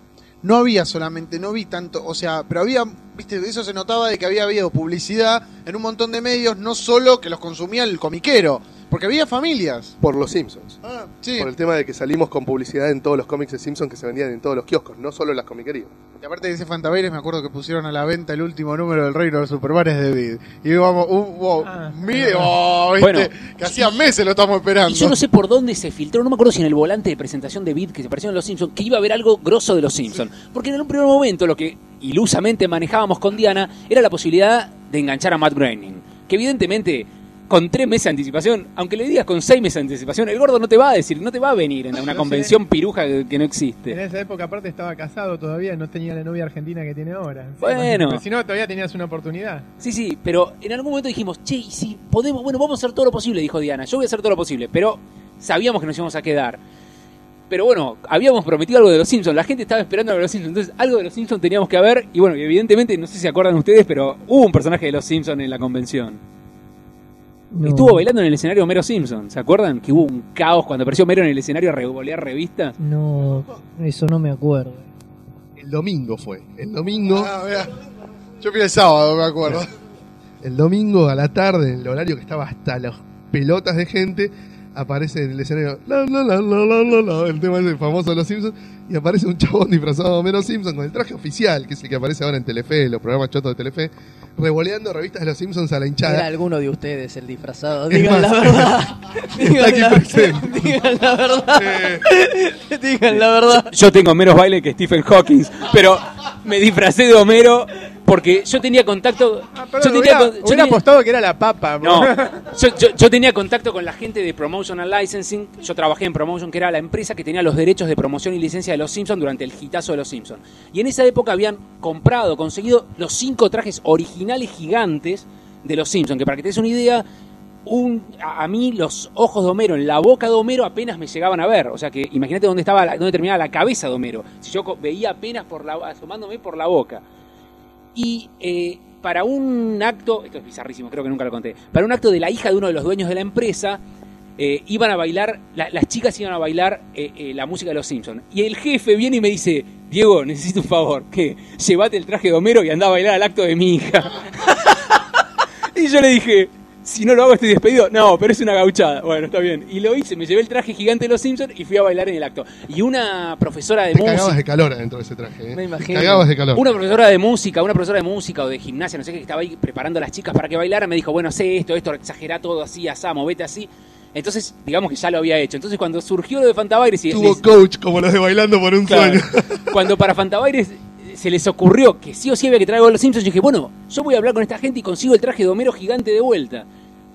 No había solamente, no vi tanto, o sea, pero había, viste, eso se notaba de que había habido publicidad en un montón de medios, no solo que los consumía el comiquero, porque había familias. Por los Simpsons. Ah, sí. Por el tema de que salimos con publicidad en todos los cómics de Simpsons que se vendían en todos los kioscos, no solo en las comiquerías. Y aparte de ese Fantabaires, me acuerdo que pusieron a la venta el último número del Reino de los Supermanes de Vid. Y vamos, uh, wow, Ah. mire, oh, viste, Bueno. que hacía meses lo estamos esperando. Y yo no sé por dónde se filtró, no me acuerdo si en el volante de presentación de Bid que se apareció en Los Simpsons, que iba a haber algo grosso de Los Simpsons. Porque en un primer momento lo que ilusamente manejábamos con Diana era la posibilidad de enganchar a Matt Groening. Que evidentemente, con tres meses de anticipación, aunque le digas con seis meses de anticipación, el gordo no te va a decir, no te va a venir en una No convención piruja que, que no En existe. esa época, aparte, estaba casado todavía, no tenía la novia argentina que tiene ahora. Bueno. Si no, todavía tenías una oportunidad. Sí, sí, pero en algún momento dijimos, che, y si podemos, bueno, vamos a hacer todo lo posible, dijo Diana. Yo voy a hacer todo lo posible, pero sabíamos que nos íbamos a quedar. Pero bueno, habíamos prometido algo de los Simpsons, la gente estaba esperando algo de los Simpsons, entonces algo de los Simpsons teníamos que haber, y bueno, evidentemente, no sé si acuerdan ustedes, pero hubo un personaje de los Simpsons en la convención. No. Estuvo bailando en el escenario Homero Simpson, ¿se acuerdan? Que hubo un caos cuando apareció Homero en el escenario a revolear revistas. No, eso no me acuerdo. El domingo fue. El domingo, Ah. Yo fui el sábado, me acuerdo. el domingo a la tarde, en el horario que estaba hasta las pelotas de gente, aparece en el escenario la, la, la, la, la, la, la, el tema ese famoso de los Simpsons, y aparece un chabón disfrazado de Homero Simpson con el traje oficial, que es el que aparece ahora en Telefe, los programas chotos de Telefe, revoleando revistas de los Simpsons a la Era hinchada. alguno de ustedes el disfrazado. Digan más, la verdad. Está aquí Digan la, presente. digan la verdad. Eh, Digan la verdad. Yo tengo menos baile que Stephen Hawking, pero me disfracé de Homero porque yo tenía contacto. Ah, yo perdón, tenía, hubiera, con- yo hubiera tenía- apostado que era la papa. No, yo, yo- yo tenía contacto con la gente de Promotion and Licensing. Yo trabajé en Promotion, que era la empresa que tenía los derechos de promoción y licencia de los Simpsons durante el hitazo de los Simpsons. Y en esa época habían comprado, conseguido los cinco trajes originales gigantes de los Simpsons. Que para que te des una idea, un, a, a mí los ojos de Homero en la boca de Homero apenas me llegaban a ver. O sea que imagínate dónde estaba, la- dónde terminaba la cabeza de Homero. Si yo veía apenas por la, asomándome por la boca. Y eh, para un acto, esto es bizarrísimo, creo que nunca lo conté, para un acto de la hija de uno de los dueños de la empresa, eh, iban a bailar, la- las chicas iban a bailar eh, la música de los Simpsons. Y el jefe viene y me dice, Diego, necesito un favor, que llévate el traje de Homero y anda a bailar al acto de mi hija. y yo le dije, si no lo hago estoy despedido. No, pero es una gauchada. Bueno, está bien. Y lo hice, me llevé el traje gigante de los Simpsons y fui a bailar en el acto. Y una profesora de te música... cagabas de calor adentro de ese traje. ¿eh? Me Te imagino. cagabas de calor. Una profesora de música, una profesora de música o de gimnasia, no sé qué, que estaba ahí preparando a las chicas para que bailaran, me dijo, bueno, sé esto, esto, exagerá todo así, asá, movete así. Entonces, digamos que ya lo había hecho. Entonces, cuando surgió lo de Fantabaires y Tuvo les- coach como los de Bailando por un claro, sueño. cuando para Fantabaires se les ocurrió que sí o sí había que traer los Simpsons, yo dije, bueno, yo voy a hablar con esta gente y consigo el traje de Homero gigante de vuelta.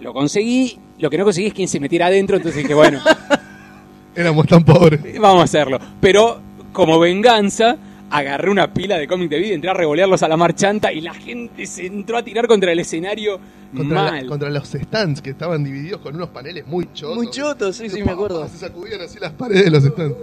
Lo conseguí, lo que no conseguí es quien se metiera adentro, entonces dije, bueno, Éramos tan pobres. vamos a hacerlo. Pero como venganza, agarré una pila de cómic de vida, entré a revolearlos a la marchanta y la gente se entró a tirar contra el escenario Contra, la- mal. contra los stands que estaban divididos con unos paneles muy chotos. Muy chotos, sí, sí, me acuerdo. Se sacudían así las paredes de los stands.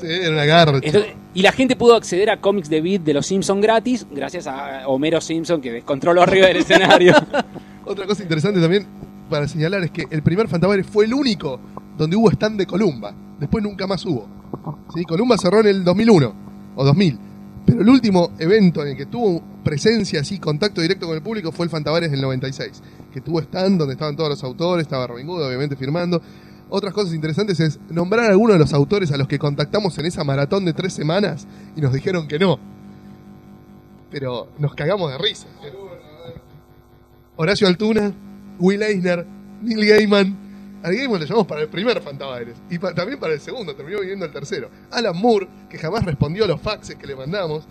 Sí, era una. Entonces, y la gente pudo acceder a cómics de Beat de los Simpson gratis gracias a Homero Simpson que descontroló arriba del escenario. Otra cosa interesante también para señalar es que el primer Fantabares fue el único donde hubo stand de Columba. Después nunca más hubo. Columba cerró en el 2001 o 2000. Pero el último evento en el que tuvo presencia, así, contacto directo con el público fue el Fantabares del 96. Que tuvo stand donde estaban todos los autores, estaba Robin obviamente firmando. Otras cosas interesantes es nombrar a algunos de los autores a los que contactamos en esa maratón de tres semanas y nos dijeron que no. Pero nos cagamos de risa. Horacio Altuna, Will Eisner, Neil Gaiman. Al Gaiman lo llamamos para el primer Fantabaires y pa- también para el segundo, terminó viniendo el tercero. Alan Moore, que jamás respondió a los faxes que le mandamos.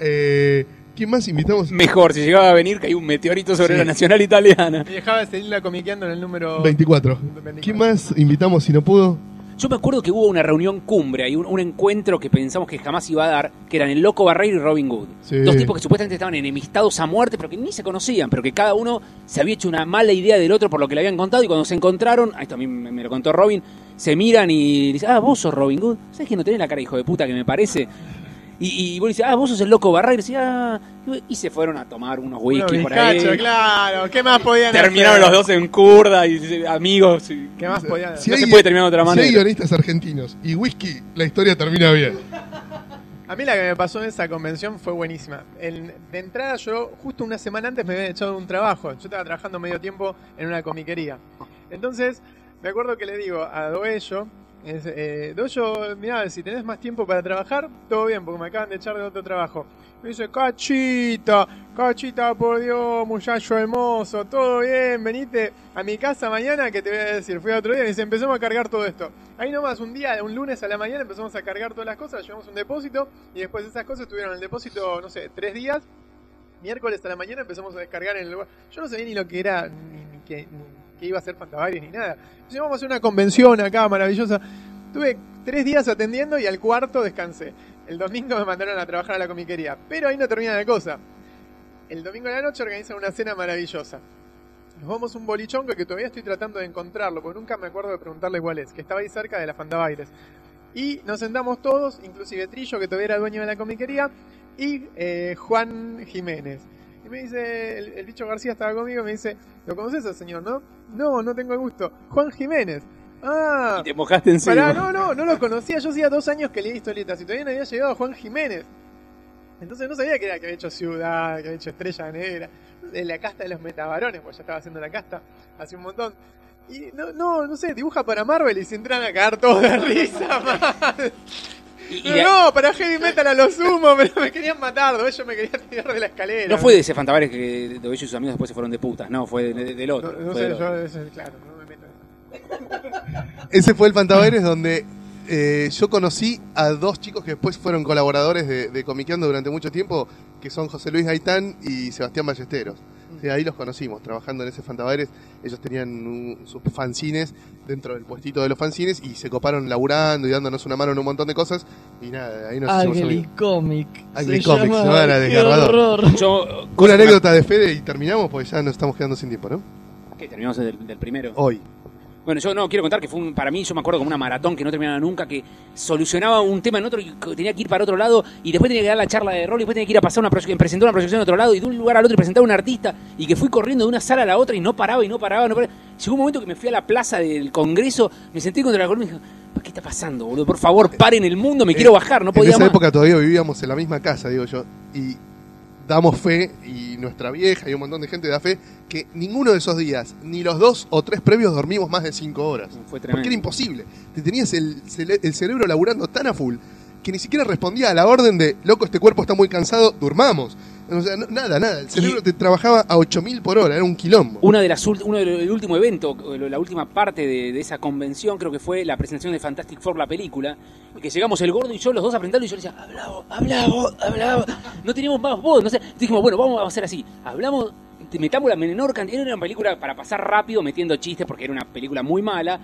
Eh, ¿Quién más invitamos? Mejor, si llegaba a venir que hay un meteorito sobre Sí. la nacional italiana. Y dejaba de seguirla comiqueando en el número 24. ¿Quién más invitamos si no pudo? Yo me acuerdo que hubo una reunión cumbre, hay un, un encuentro que pensamos que jamás iba a dar, que eran el Loco Barreiro y Robin Hood. Sí. Dos tipos que supuestamente estaban enemistados a muerte, pero que ni se conocían, pero que cada uno se había hecho una mala idea del otro por lo que le habían contado, y cuando se encontraron, esto a mí me, me lo contó Robin, se miran y dicen, ah, vos sos Robin Hood, ¿sabes que no tenés la cara hijo de puta que me parece? Y, y vos dices, ah, vos sos el Loco Barreiro, y, decís, ah, y se fueron a tomar unos whisky por ahí. claro. ¿Qué más podían Terminaron hacer? los dos en curda y amigos. y- ¿Qué más podían hacer? Si No hay- se puede terminar de otra Si manera. hay guionistas argentinos y whisky, la historia termina bien. A mí la que me pasó en esa convención fue buenísima. En- de entrada yo, justo una semana antes me había echado un trabajo. Yo estaba trabajando medio tiempo en una comiquería. Entonces, me acuerdo que le digo a Doello, es, eh, Doello, mirá, si tenés más tiempo para trabajar, todo bien, porque me acaban de echar de otro trabajo. Me dice, cachita, cachita, por Dios, muchacho hermoso, todo bien, venite a mi casa mañana que te voy a decir. Fui a otro día y dice, empezamos a cargar todo esto. Ahí nomás, un día, un lunes a la mañana empezamos a cargar todas las cosas, llevamos un depósito y después esas cosas estuvieron en el depósito, no sé, tres días. Miércoles a la mañana empezamos a descargar en el lugar. Yo no sabía ni lo que era, ni, ni que, ni que iba a ser Fantabaires ni nada. Entonces vamos a hacer una convención acá maravillosa. Tuve tres días atendiendo y al cuarto descansé. El domingo me mandaron a trabajar a la comiquería. Pero ahí no termina la cosa. El domingo a la noche organizan una cena maravillosa. Nos vamos a un bolichón que todavía estoy tratando de encontrarlo, porque nunca me acuerdo de preguntarle cuál es, que estaba ahí cerca de la Fantabaires. Y nos sentamos todos, inclusive Trillo, que todavía era dueño de la comiquería, y eh, Juan Jiménez. Y me dice, el, el bicho García estaba conmigo y me dice, ¿lo conoces al señor, no? No, no tengo el gusto. Juan Jiménez. Ah, Y te mojaste encima. Pará, no, no, no lo conocía. Yo hacía dos años que leí historietas y todavía no había llegado Juan Jiménez. Entonces no sabía que era que había hecho Ciudad, que había hecho Estrella Negra, de la casta de los metabarones, pues ya estaba haciendo la casta hace un montón. Y no, no, no sé, dibuja para Marvel y se entran a cagar todos de risa, man. Y- y Pero la- no, para Heavy Metal a lo sumo, pero me querían matar, ellos me querían tirar de la escalera. No fue de ese Fantabares que de ellos y sus amigos después se fueron de putas, no, fue de- de- del otro. no fue sé, del yo, otro. eso, claro, no me meto en eso. Ese fue el Fantabaires donde eh, yo conocí a dos chicos que después fueron colaboradores de, de Comiqueando durante mucho tiempo, que son José Luis Gaitán y Sebastián Ballesteros. Sí, ahí los conocimos, trabajando en ese Fantabaires. Ellos tenían un- sus fanzines dentro del puestito de los fanzines y se coparon laburando y dándonos una mano en un montón de cosas. Y nada, ahí nos Ugly. Comic. Ugly Comic, la Qué desgarrador. Yo, Una anécdota de Fede y terminamos porque ya nos estamos quedando sin tiempo, ¿no? que terminamos del, del primero. Hoy. Bueno, yo no quiero contar que fue un- para mí, yo me acuerdo como una maratón que no terminaba nunca, que solucionaba un tema en otro y tenía que ir para otro lado y después tenía que dar la charla de rol y después tenía que ir a pasar una proyección, presentar una proyección en otro lado y de un lugar al otro y presentar a un artista y que fui corriendo de una sala a la otra y no paraba y no paraba, no paraba. Llegó un momento que me fui a la plaza del Congreso, me senté contra la columna y dije, ¿qué está pasando, boludo? Por favor, paren el mundo, me quiero bajar, no en podía esa más. época todavía vivíamos en la misma casa, digo yo, y damos fe, y nuestra vieja y un montón de gente da fe, que ninguno de esos días, ni los dos o tres previos dormimos más de cinco horas. Fue Porque era imposible. Te tenías el, el cerebro laburando tan a full que ni siquiera respondía a la orden de, loco, este cuerpo está muy cansado, durmamos. O sea, no- nada, nada. El cerebro te trabajaba a 8000 por hora, era un quilombo. Una de las uno del el último evento, la última parte de, de esa convención, creo que fue la presentación de Fantastic Four, la película, y que llegamos el gordo y yo, los dos a presentarlo, y yo le decía, habla vos, habla vos, habla vos". No teníamos más voz, no sé. Dijimos, bueno, vamos a hacer así, hablamos, metamos la menor cantidad, era una película para pasar rápido metiendo chistes, porque era una película muy mala,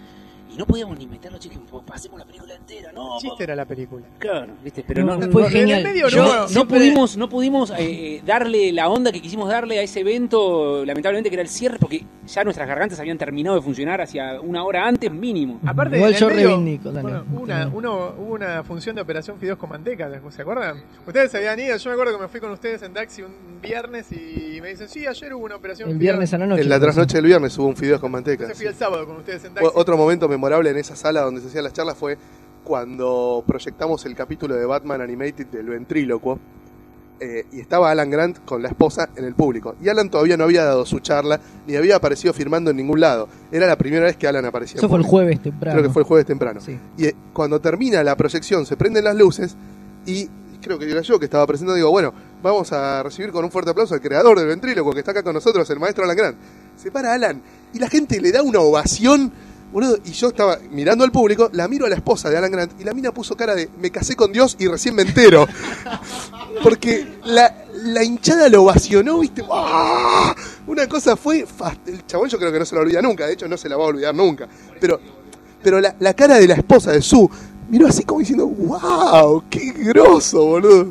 y no podíamos ni meter los chistes, pues, pasemos la película entera, no, El chiste era la película. Claro, ¿viste? pero no, No, no- fue no- genial. medio Yo no, no pudimos, no pudimos eh, eh, darle la onda que quisimos darle a ese evento, lamentablemente que era el cierre, porque ya nuestras gargantas habían terminado de funcionar hacia una hora antes mínimo. Aparte, Igual yo medio, reivindico, bueno, una, uno- hubo una función de Operación Fideos con Manteca, ¿se acuerdan? Ustedes habían ido, yo me acuerdo que me fui con ustedes en taxi un viernes y me dicen, sí, ayer hubo una operación El Fideos". viernes a la noche. en la trasnoche del viernes hubo un fideos con manteca. Entonces fui el sábado con ustedes en taxi. Otro momento memorable en esa sala donde se hacían las charlas fue cuando proyectamos el capítulo de Batman Animated del ventrílocuo. eh, y estaba Alan Grant con la esposa en el público. Y Alan todavía no había dado su charla, ni había aparecido firmando en ningún lado. Era la primera vez que Alan aparecía. Eso fue el jueves temprano. Creo que fue el jueves temprano. Sí. Y eh, cuando termina la proyección, se prenden las luces y creo que era yo que estaba presentando, digo, bueno, vamos a recibir con un fuerte aplauso al creador del ventríloco que está acá con nosotros, el maestro Alan Grant. Se para Alan y la gente le da una ovación. Boludo, y yo estaba mirando al público, la miro a la esposa de Alan Grant y la mina puso cara de me casé con Dios y recién me entero. porque la, la hinchada lo ovacionó, ¿viste? ¡Ah! Una cosa fue. fast- El chabón yo creo que no se lo olvida nunca, de hecho no se la va a olvidar nunca. Pero, pero la, la cara de la esposa de Su miró así como diciendo, ¡Wow! ¡Qué grosso, boludo!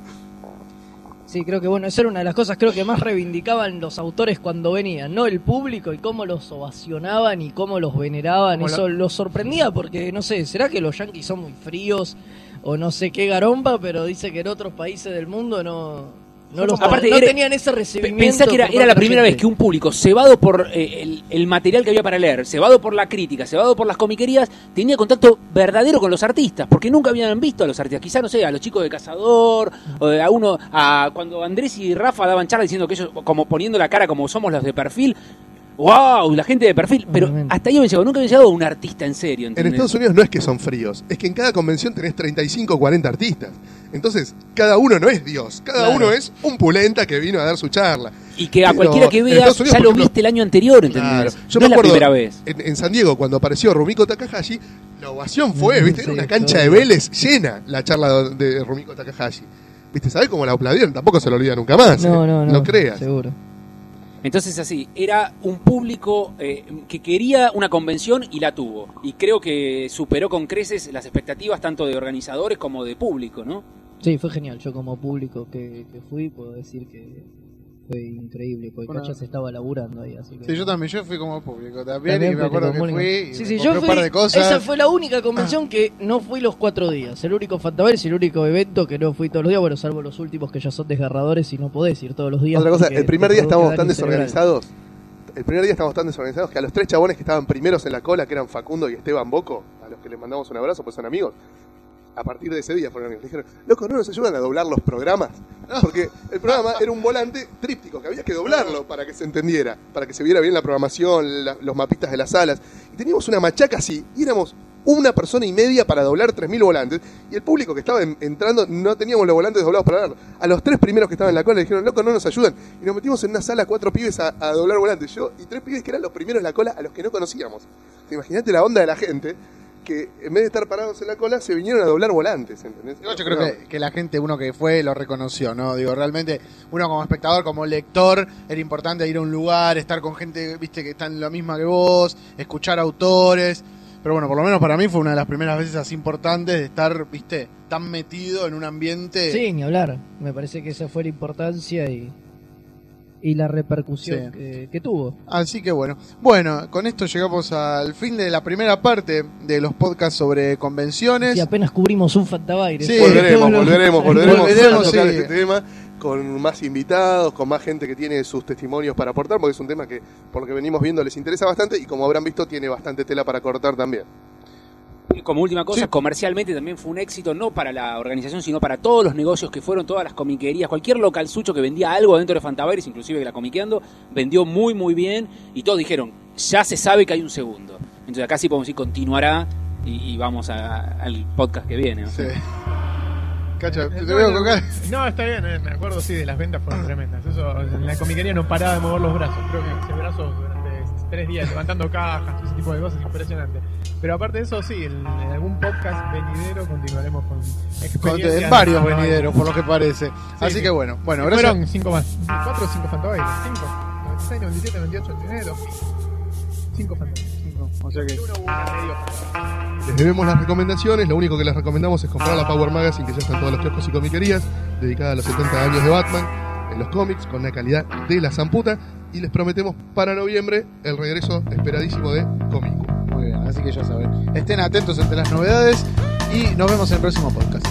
Sí, creo que bueno, esa era una de las cosas creo que más reivindicaban los autores cuando venían, ¿no? El público y cómo los ovacionaban y cómo los veneraban. Eso los sorprendía porque, no sé, ¿será que los yanquis son muy fríos o no sé qué garompa? Pero dice que en otros países del mundo no, no, los, Aparte, no era- tenían ese recibimiento. Pensá que era, era la primera vez que un público cebado por eh, el, el material que había para leer, cebado por la crítica, cebado por las comiquerías, tenía contacto verdadero con los artistas, porque nunca habían visto a los artistas. Quizá, no sé, a los chicos de Cazador, o a uno, a cuando Andrés y Rafa daban charla diciendo que ellos, como poniendo la cara como somos los de perfil, ¡wow! La gente de perfil. Pero Obviamente. hasta ahí había llegado, nunca había llegado un artista en serio. En. Estados Unidos no es que son fríos, es que en cada convención tenés 35 o 40 artistas. Entonces, cada uno no es Dios, cada Claro. uno es un pulenta que vino a dar su charla. Y que a Pero cualquiera que vea, Unidos, ya lo ejemplo, viste el año anterior, ¿entendés? Claro. Yo no me es la acuerdo primera vez. En, en San Diego, cuando apareció Rumiko Takahashi, la ovación fue, Mm, ¿viste? sí, Era una cancha todo. de Vélez llena la charla de, de Rumiko Takahashi. ¿Viste? ¿Sabés cómo la aplaudieron? Tampoco se lo olvida nunca más. No, ¿eh? no, no. No creas. Seguro. Entonces así, era un público eh, que quería una convención y la tuvo. Y creo que superó con creces las expectativas tanto de organizadores como de público, ¿no? Sí, fue genial. Yo como público que, que fui puedo decir que fue increíble, porque Bueno. Cachas estaba laburando ahí, así que... Sí, yo también, yo fui como público también, También y me acuerdo que fui y Sí, sí, yo un fui, par de cosas. esa fue la única convención que no fui los cuatro días. El único Fantaverse y el único evento que no fui todos los días, bueno, salvo los últimos que ya son desgarradores y no podés ir todos los días. Otra cosa, el primer día estábamos tan desorganizados. El primer día estábamos tan desorganizados que a los tres chabones que estaban primeros en la cola, que eran Facundo y Esteban Boco, a los que les mandamos un abrazo, pues son amigos. A partir de ese día fueron amigos. Le dijeron, loco, ¿no nos ayudan a doblar los programas? Porque el programa era un volante tríptico que había que doblarlo para que se entendiera, para que se viera bien la programación, la- los mapitas de las salas. Y teníamos una machaca así, y éramos una persona y media para doblar 3.000 volantes, y el público que estaba en- entrando no teníamos los volantes doblados para darlo. A los tres primeros que estaban en la cola le dijeron, loco, no nos ayudan. Y nos metimos en una sala cuatro pibes a, a doblar volantes. Yo y tres pibes que eran los primeros en la cola a los que no conocíamos. Imagínate la onda de la gente que en vez de estar parados en la cola se vinieron a doblar volantes, ¿entendés? Yo creo que, que la gente, uno que fue, lo reconoció, ¿no? Digo, realmente, uno como espectador, como lector, era importante ir a un lugar, estar con gente, viste, que está en la misma que vos, escuchar autores. Pero bueno, por lo menos para mí fue una de las primeras veces así importantes de estar, viste, tan metido en un ambiente. Sí, ni hablar. Me parece que esa fue la importancia y, y la repercusión Sí. que, que tuvo. Así que bueno. Bueno, con esto llegamos al fin de la primera parte de los podcasts sobre convenciones. Y apenas cubrimos un Fantabaire. Sí, volveremos, volveremos, volveremos, Volveremos, a tocar sí. este tema con más invitados, con más gente que tiene sus testimonios para aportar, porque es un tema que, por lo que venimos viendo, les interesa bastante y como habrán visto, tiene bastante tela para cortar también. Y Como última cosa, Sí. comercialmente también fue un éxito, no para la organización, sino para todos los negocios que fueron, todas las comiquerías, cualquier local sucho que vendía algo dentro de Fantaveris, inclusive que la comiqueando, vendió muy, muy bien. Y todos dijeron, ya se sabe que hay un segundo. Entonces acá sí podemos decir, continuará y, y vamos a- al podcast que viene. ¿no? Sí. Cacho, te Eh, veo con cara- No, está bien, eh, me acuerdo, sí, de las ventas fueron tremendas. Eso, en la comiquería no paraba de mover los brazos. Creo que hice brazos durante tres días levantando cajas, ese tipo de cosas, impresionante. Pero aparte de eso, sí, en, algún podcast venidero continuaremos con experiencias. en varios de- venideros, por lo que parece. Así sí. que bueno, bueno, gracias. Fueron cinco más. ¿Cuatro o cinco fantasmas? ¿Cinco? 96, 97, 98, 99, 2000. Cinco fantasmas. Cinco. O sea que. Les debemos las recomendaciones, lo único que les recomendamos es comprar la Power Magazine que ya está en todos los kioscos y comiquerías, dedicada a los 70 años de Batman, los cómics, con la calidad de la zamputa, y les prometemos para noviembre el regreso esperadísimo de Comico. Muy bien, así que ya saben. Estén atentos ante las novedades y nos vemos en el próximo podcast.